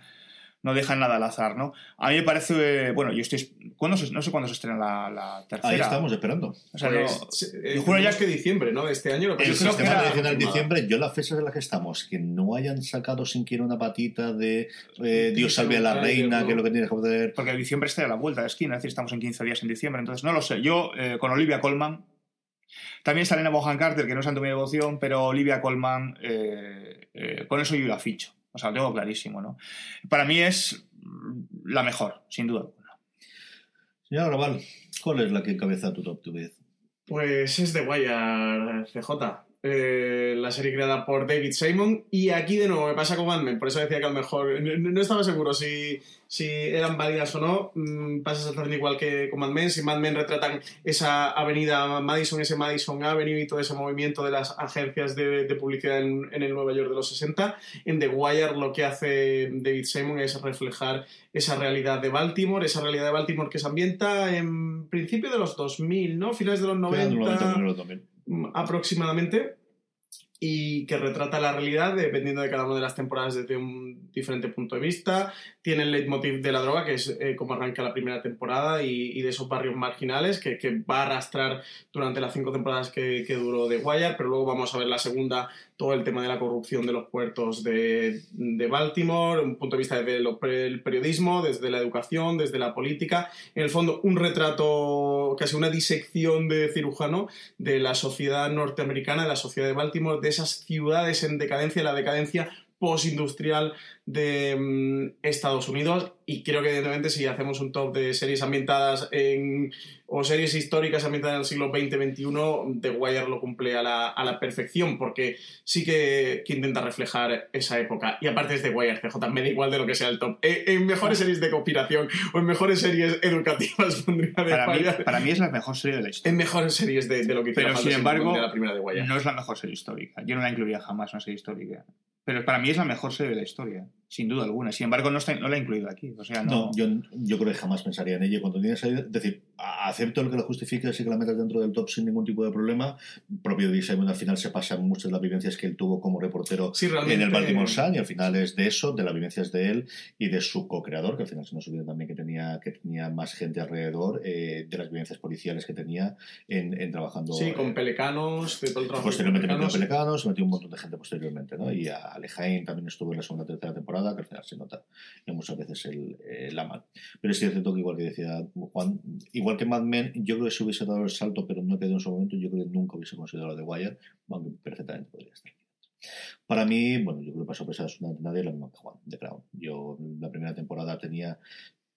no dejan nada al azar, ¿no? A mí me parece, bueno, yo estoy, ¿cuándo no sé cuándo se estrena la, la tercera. Ahí estamos esperando. O sea, pues, no, yo juro ya que diciembre, ¿no? De este año. Lo que el sistema era nacional de diciembre, yo las fechas en las que estamos, que no hayan sacado siquiera una patita de eh, Dios salve a la reina, que es lo que tiene que poder... Porque diciembre está a la vuelta de esquina, es decir, estamos en 15 días en diciembre, entonces no lo sé. Yo, eh, con Olivia Colman, también sale Bohan Carter, que no es santo mi devoción, pero Olivia Colman, eh, eh, con eso yo la ficho. O sea, lo tengo clarísimo, ¿no? Para mí es la mejor, sin duda alguna. Señora Raval, ¿cuál es la que encabeza tu top 10? Pues es The Wire CJ. Eh, la serie creada por David Simon. Y aquí de nuevo me pasa con Mad Men, por eso decía que a lo mejor no, estaba seguro si, si, eran válidas o no. Mm, pasa exactamente igual que con Mad Men. Si Mad Men retratan esa avenida Madison, ese Madison Avenue y todo ese movimiento de las agencias de, publicidad en, en, el Nueva York de los 60, en The Wire lo que hace David Simon es reflejar esa realidad de Baltimore, esa realidad de Baltimore que se ambienta en principio de los 2000, ¿no? Finales de los 90. 90 2000 aproximadamente y que retrata la realidad dependiendo de cada una de las temporadas desde un diferente punto de vista. Tiene el leitmotiv de la droga, que es eh, como arranca la primera temporada, y, de esos barrios marginales que, va a arrastrar durante las cinco temporadas que, que duró The Wire, pero luego vamos a ver la segunda, todo el tema de la corrupción de los puertos de, de Baltimore, un punto de vista desde el periodismo, desde la educación, desde la política. En el fondo, un retrato, casi una disección de cirujano de la sociedad norteamericana, de la sociedad de Baltimore, de esas ciudades en decadencia, la decadencia postindustrial de mm, Estados Unidos y creo que evidentemente si hacemos un top de series ambientadas en o series históricas ambientadas en el siglo XX-XXI, The Wire lo cumple a la, a la perfección porque sí que, que, intenta reflejar esa época. Y aparte es The Wire, CJ, me da igual de lo que sea el top. En, mejores series de conspiración o en mejores series educativas pondría para, mí, para mí es la mejor serie de la historia. En mejores series de, de lo que pero sin embargo la primera de Wire. no es la mejor serie histórica. Yo no la incluiría jamás una serie histórica. Pero para mí es la mejor serie de la historia, sin duda alguna. Sin embargo, no, está, no la he incluido aquí. O sea, no... yo, yo, creo que jamás pensaría en ello. Cuando tienes es decir, acepto lo que lo justifique, así que la metas dentro del top sin ningún tipo de problema. El propio Simon al final se pasa muchas de las vivencias que él tuvo como reportero en el Baltimore Sun y al final es de eso, de las vivencias de él y de su co-creador, que al final se nos olvida también que tenía, que tenía más gente alrededor eh, de las vivencias policiales que tenía en, en trabajando. Sí, con Pelecanos, de todo el trabajo. Posteriormente metió Pelecanos, metió un montón de gente posteriormente, ¿no? Y a Alejain también estuvo en la segunda tercera temporada, que al final se nota muchas veces el, la mal. Pero es cierto que igual que decía Juan, igual que Mad Men, yo creo que se hubiese dado el salto, pero no quedó en su momento, yo creo que nunca hubiese considerado The Wire, aunque perfectamente podría estar. Para mí, bueno, yo creo que pasó pesada una nadie la misma que Juan, de Crown. Yo la primera temporada tenía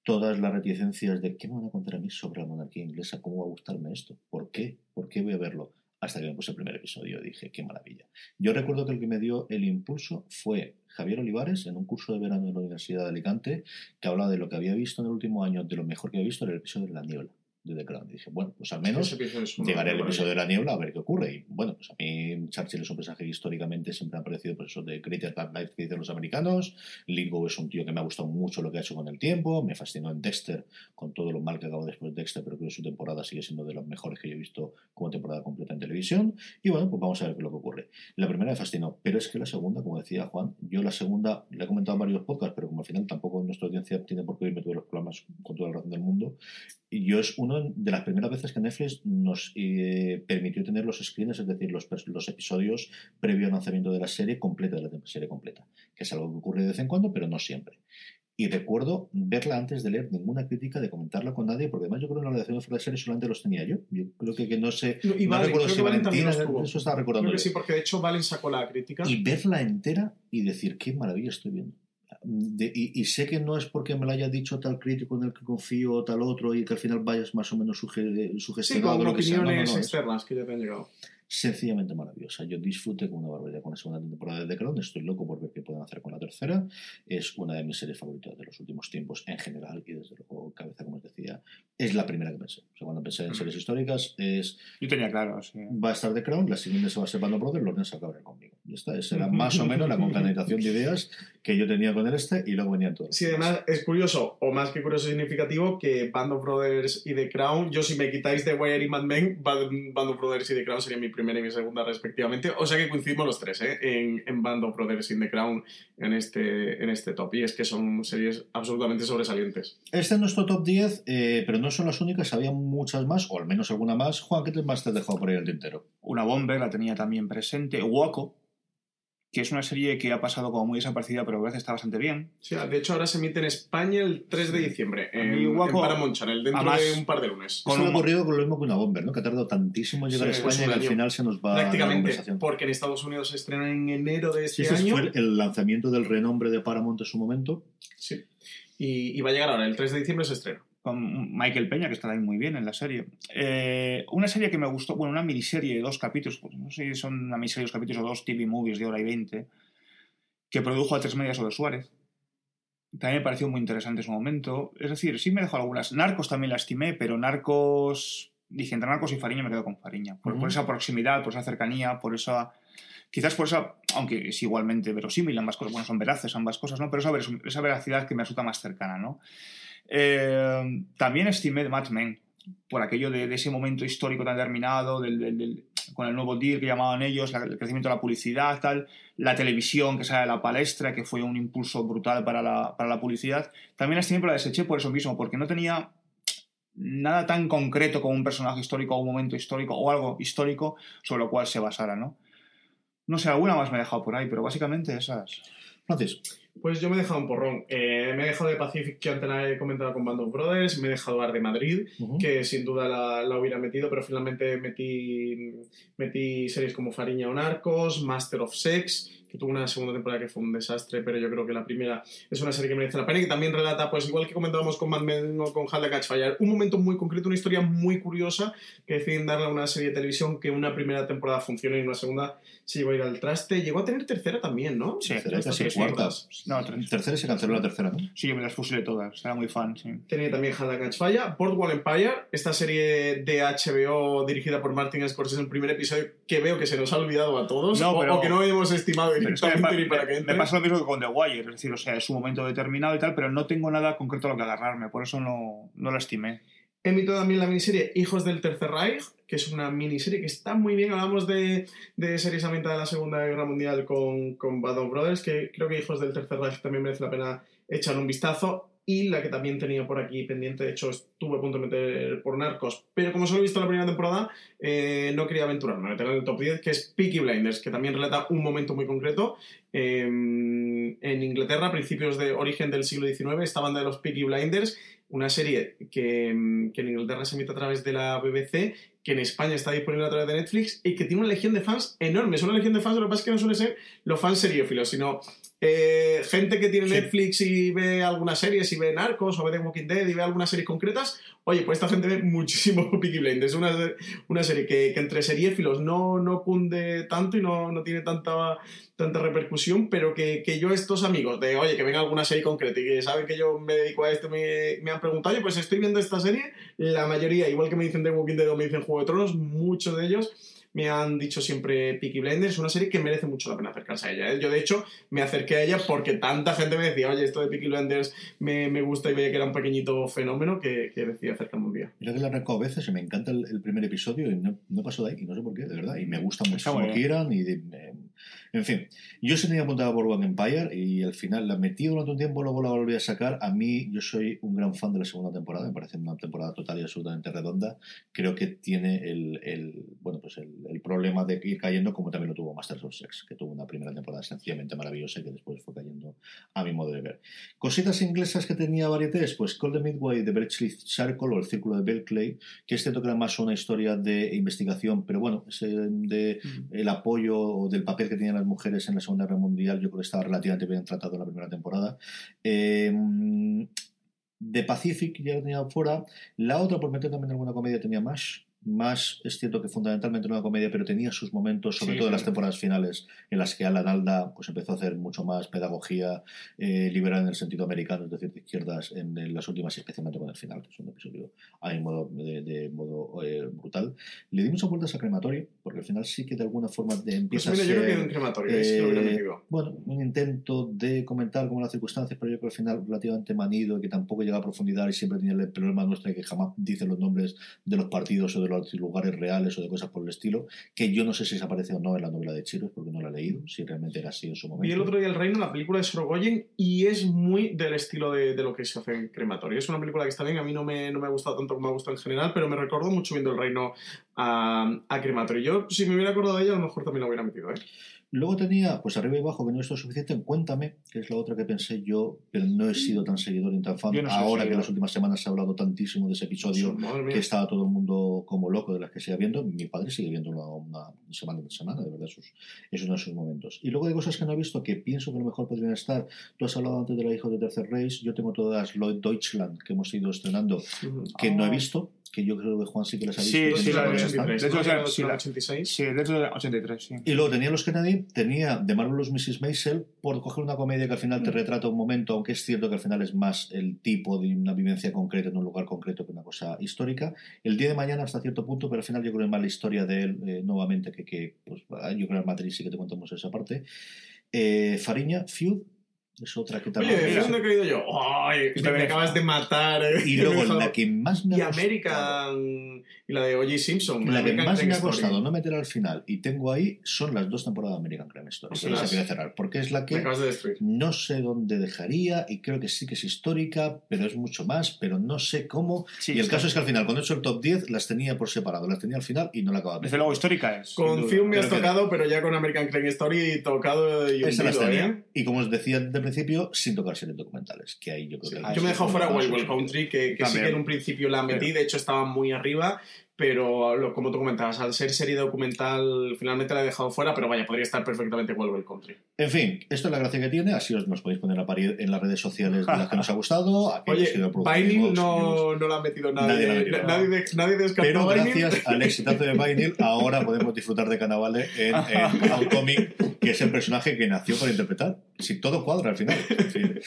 todas las reticencias de qué me van a contar a mí sobre la monarquía inglesa, cómo va a gustarme esto, por qué, por qué voy a verlo hasta que me puse el primer episodio dije, qué maravilla. Yo recuerdo que el que me dio el impulso fue Javier Olivares en un curso de verano en la Universidad de Alicante que hablaba de lo que había visto en el último año, de lo mejor que había visto en el episodio de La Niebla de The Crown. Y dije, bueno, pues al menos llegaré al episodio de la niebla a ver qué ocurre. Y bueno, pues a mí Churchill es un personaje que históricamente siempre ha parecido por eso de Greater Than Life que dicen los americanos. Lingo es un tío que me ha gustado mucho lo que ha hecho con el tiempo. Me fascinó en Dexter, con todo lo mal que acabó después de Dexter, pero creo que su temporada sigue siendo de las mejores que yo he visto como temporada completa en televisión. Y bueno, pues vamos a ver qué es lo que ocurre. La primera me fascinó, pero es que la segunda, como decía Juan, yo la segunda, le he comentado en varios podcasts, pero como al final tampoco nuestra audiencia tiene por qué oírme todos los programas con toda la razón del mundo, y yo es una de las primeras veces que Netflix nos eh, permitió tener los screens, es decir, los, los, episodios previo al lanzamiento de la serie completa, de la serie completa, que es algo que ocurre de vez en cuando, pero no siempre. Y recuerdo verla antes de leer ninguna crítica, de comentarla con nadie, porque además yo creo que en la redacción de de serie solamente los tenía yo. Yo creo que, que no sé. No, y vale, recuerdo si Valentina. Eso estaba recordando. Creo que sí, porque de hecho Valen sacó la crítica. Y verla entera y decir, qué maravilla estoy viendo y, sé que no es porque me lo haya dicho tal crítico en el que confío o tal otro y que al final vayas más o menos suge, sugestionado. Sí, con opiniones externas que ya te han llegado sencillamente maravillosa. Yo disfruté con una barbaridad con la segunda temporada de The Crown. Estoy loco por ver qué pueden hacer con la tercera. Es una de mis series favoritas de los últimos tiempos en general y desde luego, cabeza, como os decía, es la primera que pensé. O sea, cuando pensé en series históricas es... Yo tenía claro, sí. Va a estar The Crown, la siguiente se va a ser Band of Brothers, demás se acabarán conmigo. Y esta era más o menos la [LAUGHS] concatenación de ideas que yo tenía con el este y luego venían todos. Sí, además es curioso, o más que curioso significativo, que Band of Brothers y The Crown, yo si me quitáis The Wire y Mad Men, Band of Brothers y The Crown sería mi primera y mi segunda respectivamente. O sea que coincidimos los tres ¿eh? en, en Band of Brothers in the Crown en este, en este top. Y es que son series absolutamente sobresalientes. Este es nuestro top 10, eh, pero no son las únicas, había muchas más, o al menos alguna más. Juan, ¿qué más te has dejado por ahí el tintero? Una Bomber la tenía también presente. Waco, que es una serie que ha pasado como muy desaparecida, pero veces está bastante bien. Sí, de hecho ahora se emite en España el 3 de diciembre, en, en Paramount Channel, dentro de un par de lunes. Con un... ha ocurrido con lo mismo que una Bomber, ¿no? Que ha tardado tantísimo en llegar a España y al final se nos va Prácticamente, porque en Estados Unidos se estrena en enero de este año. fue el lanzamiento del renombre de Paramount en su momento. Sí. Y, y va a llegar ahora, el 3 de diciembre se estrena con Michael Peña, que está ahí muy bien en la serie. Eh, una serie que me gustó, bueno, una miniserie de dos capítulos, pues no sé si son una miniserie de dos capítulos o dos TV movies de hora y veinte, que produjo a tres medias sobre Suárez. También me pareció muy interesante en su momento. Es decir, sí me dejó algunas. Narcos también la estimé, pero Narcos. Dije, entre Narcos y Fariña me quedo con Fariña. Por, por esa proximidad, por esa cercanía, por esa. Quizás por esa. Aunque es igualmente verosímil, ambas cosas. Bueno, son veraces ambas cosas, ¿no? Pero esa, esa veracidad que me resulta más cercana, ¿no? Eh, también estimé Mad Men, por aquello de, ese momento histórico tan determinado, del, con el nuevo deal que llamaban ellos, la- el crecimiento de la publicidad, tal, la televisión que sale a la palestra, que fue un impulso brutal para la, para la publicidad. También las tiempo la deseché por eso mismo, porque no tenía nada tan concreto como un personaje histórico o un momento histórico o algo histórico sobre lo cual se basara, ¿no? No sé, alguna más me he dejado por ahí, pero básicamente esas. Francis, Pues yo me he dejado un porrón. Eh, me he dejado de Pacific, que antes la he comentado con Band of Brothers. Me he dejado Ar de Madrid, que sin duda la, la hubiera metido, pero finalmente metí, metí series como Fariña o Narcos, Master of Sex, que tuvo una segunda temporada que fue un desastre, pero yo creo que la primera es una serie que merece la pena y que también relata, pues igual que comentábamos con Mad Men o con Hal Catch Fire, un momento muy concreto, una historia muy curiosa que deciden darle a una serie de televisión que una primera temporada funcione y una segunda se llegó a ir al traste. Llegó a tener tercera también, ¿no? Sí, tercera, cuarta. cuartas. No, tres. Tercera se canceló la tercera, ¿no? Sí, yo me las fusilé todas, era muy fan, sí. Tenía también Hannah Catch Fire, Boardwalk Empire, esta serie de HBO dirigida por Martin Scorsese, el primer episodio que veo que se nos ha olvidado a todos, No, o- pero- o, que no hemos estimado Pero es que me, para que pasa lo mismo que con The Wire, es decir, o sea, es un momento determinado y tal, pero no tengo nada concreto a lo que agarrarme, por eso no, no la estimé. Emito también la miniserie Hijos del Tercer Reich, que es una miniserie que está muy bien. Hablamos de, de series ambientadas en la Segunda Guerra Mundial con, con Band of Brothers, que creo que Hijos del Tercer Reich también merece la pena echar un vistazo. Y la que también tenía por aquí pendiente, de hecho estuve a punto de meter por Narcos, pero como solo he visto la primera temporada, eh, no quería aventurarme a meterla en el top 10, que es Peaky Blinders, que también relata un momento muy concreto. Eh, en Inglaterra, a principios de origen del siglo XIX, esta banda de los Peaky Blinders una serie que, mm, que en Inglaterra se emite a través de la BBC, que en España está disponible a través de Netflix y que tiene una legión de fans enorme. Es una legión de fans, lo que pasa es que no suele ser los fans seriófilos, sino eh, gente que tiene Sí. Netflix y ve algunas series, y ve Narcos o ve The Walking Dead y ve algunas series concretas. Oye, pues esta gente ve muchísimo [LAUGHS] Peaky Blinders. Es una, una serie que, que entre seriéfilos no, no cunde tanto y no, no tiene tanta, tanta repercusión, pero que, que yo estos amigos de, oye, que venga alguna serie concreta y que saben que yo me dedico a esto, me, me han preguntado, oye, pues estoy viendo esta serie, la mayoría, igual que me dicen The Walking Dead o me dicen Juego de Tronos, muchos de ellos me han dicho siempre Peaky Blinders, es una serie que merece mucho la pena acercarse a ella. ¿eh? Yo, de hecho, me acerqué a ella porque tanta gente me decía, oye, esto de Peaky Blinders me, me gusta y veía que era un pequeñito fenómeno que, que decidí acercarme un día. Mira que la arranco a veces y me encanta el, el primer episodio y no, no paso de ahí, y no sé por qué, de verdad. Y me gusta mucho como quieran. Y de- eh, en fin, yo sí tenía apuntado por One Empire y al final la metí durante un tiempo, luego la volví a sacar. A mí, yo soy un gran fan de la segunda temporada, me parece una temporada total y absolutamente redonda. Creo que tiene el, el, bueno, pues el, el problema de ir cayendo como también lo tuvo Masters of Sex, que tuvo una primera temporada sencillamente maravillosa y que después fue cayendo a mi modo de ver. Cositas inglesas que tenía varietés, pues Call the Midway de Bletchley Circle o el Círculo de Berkeley, que es cierto que era más una historia de investigación, pero bueno, ese de el apoyo del papel que tenían las mujeres en la Segunda Guerra Mundial, yo creo que estaba relativamente bien tratado en la primera temporada. Eh, de Pacific ya lo tenía fuera. La otra, por meter también alguna comedia, tenía más. Más es cierto que fundamentalmente era comedia, pero tenía sus momentos, sobre Sí, todo en las temporadas finales, en las que Alan Alda pues, empezó a hacer mucho más pedagogía eh, liberal en el sentido americano, es decir, de izquierdas, en, en las últimas, especialmente con el final, que es un episodio modo, de, de modo eh, brutal. Le di muchas vueltas a crematorio, porque al final sí que de alguna forma de- Pues empieza mira, a yo ser... creo que en crematorio, ahí sí que lo hubiera Eh, bueno, un intento de comentar como las circunstancias, pero yo creo que al final relativamente manido que tampoco llega a profundidad y siempre tiene el problema nuestro de que jamás dice los nombres de los partidos o de los lugares reales o de cosas por el estilo, que yo no sé si se aparece o no en la novela de Chiros, porque no la he leído, si realmente era así en su momento. Vi el otro día El Reino, la película de Sorogoyen, y es muy del estilo de, de lo que se hace en Crematorio. Es una película que está bien, a mí no me, no me ha gustado tanto me ha gustado en general, pero me recordó mucho viendo El Reino a, a Crematorio. Yo, si me hubiera acordado de ella, a lo mejor también la hubiera metido, ¿eh? Luego tenía, pues arriba y abajo, que no esto suficiente, en Cuéntame, que es la otra que pensé yo, pero no he sido tan seguidor ni tan fan. No Ahora que las últimas semanas se ha hablado tantísimo de ese episodio, Madre que estaba todo el mundo como loco de las que sigue viendo. Mi padre sigue viéndolo una semana tras semana, de verdad, es uno de sus momentos. Y luego de cosas que no he visto que pienso que a lo mejor podrían estar. Tú has hablado antes de la hija de Tercer Reich, yo tengo todas Lloyd Deutschland que hemos ido estrenando, que no he visto, que yo creo que Juan sí que las ha visto. Sí, sí, la están. 83, De hecho, sí, la- 86. Sí, dentro de 83, sí. Y luego tenía los Kennedy, tenía The Marvelous Mrs. Maisel, por coger una comedia que al final te retrata un momento, aunque es cierto que al final es más el tipo de una vivencia concreta en un lugar concreto que una cosa histórica. El día de mañana hasta cierto punto, pero al final yo creo que es más la historia de él eh, nuevamente que, que pues, yo creo que en Madrid sí que te contamos esa parte. Eh, Fariña, Feud, Es otra que Oye, también. ¿de dónde he caído yo? ¡Ay! Me, me acabas de matar. eh. y luego [LAUGHS] la que más me Y American... Y la de O.J. Simpson. La que American más me Crime ha Story. costado no meter al final y tengo ahí son las dos temporadas de American Crime Story. Que quería cerrar, porque es la Me que acabas de destruir. no sé dónde dejaría y creo que sí que es histórica, pero es mucho más, pero no sé cómo. Sí, y el caso es que al final, cuando he hecho el top 10, las tenía por separado, las tenía al final y no la acababa de Desde luego, histórica es. Con. Fium me has Creo que- tocado, pero ya con American Crime Story tocado y Esa las hundido, tenía. ¿eh? Y como os decía de principio, sin tocar series documentales, que ahí yo creo que... Yo me he dejado fuera Wild Wild Country, que, que sí que en un principio la metí, de hecho estaba muy arriba, pero lo- como tú comentabas, al ser serie documental finalmente la he dejado fuera, pero vaya, podría estar perfectamente Wild Country. En fin, esto es la gracia que tiene, así os nos podéis poner a parir en las redes sociales de las que nos ha gustado. [LAUGHS] Oye, Vinyl no, no la ha metido nadie. Nadie la ha metido. nadie, de- nadie descartó Pero Vinyl. gracias [LAUGHS] al exitazo de Vinyl, ahora podemos disfrutar de Cannavale en, en [LAUGHS] que es el personaje que nació para interpretar. Si todo cuadra al final. En fin,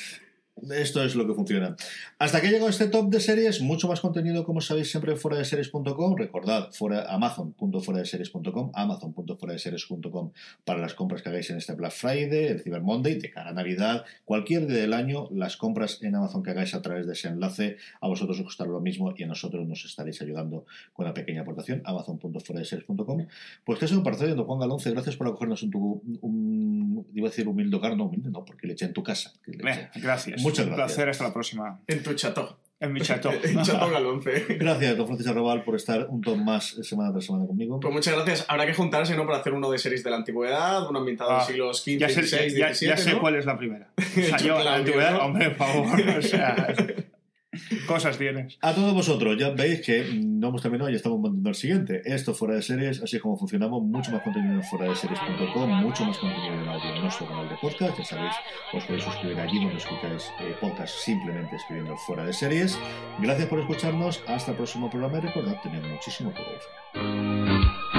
esto es lo que funciona. Hasta que llegó este top de series, mucho más contenido, como sabéis, siempre en fuera de series.com. Recordad, fuera, amazon.fueradeseries.com, amazon.fueradeseries.com para las compras que hagáis en este Black Friday, el Cyber Monday, de cara a Navidad, cualquier día del año, las compras en Amazon que hagáis a través de ese enlace, a vosotros os costará lo mismo y a nosotros nos estaréis ayudando con una pequeña aportación, amazon.fueradeseries.com. Pues que eso me parece Juan Galonce, gracias por acogernos un, iba a decir humilde hogar, no humilde, no, porque le eché en tu casa. que le. Eh, gracias. Muchas Un gracias. placer. Hasta la próxima. En tu chato. En mi chato. [LAUGHS] en Chato Galonce. Gracias, don Francisco Arrabal, por estar un ton más semana tras semana conmigo. Pues muchas gracias. Habrá que juntarse, ¿no? Para hacer uno de series de la antigüedad, uno ambientado en Ah, siglos XV, ya sé, XVI, ya- ya XVII, sé ¿no? cuál es la primera. [LAUGHS] O sea, yo, la antigüedad, ¿no? hombre, por favor. O sea, [LAUGHS] cosas tienes. A todos vosotros, ya veis que no hemos terminado y estamos mandando el siguiente. Esto fuera de series, así es como funcionamos. Mucho más contenido en fuera de series.com, mucho más contenido en audio en nuestro canal de podcast. Ya sabéis, os podéis suscribir allí donde escucháis eh, podcast simplemente escribiendo fuera de series. Gracias por escucharnos. Hasta el próximo programa y recordad, tened muchísimo cuidado.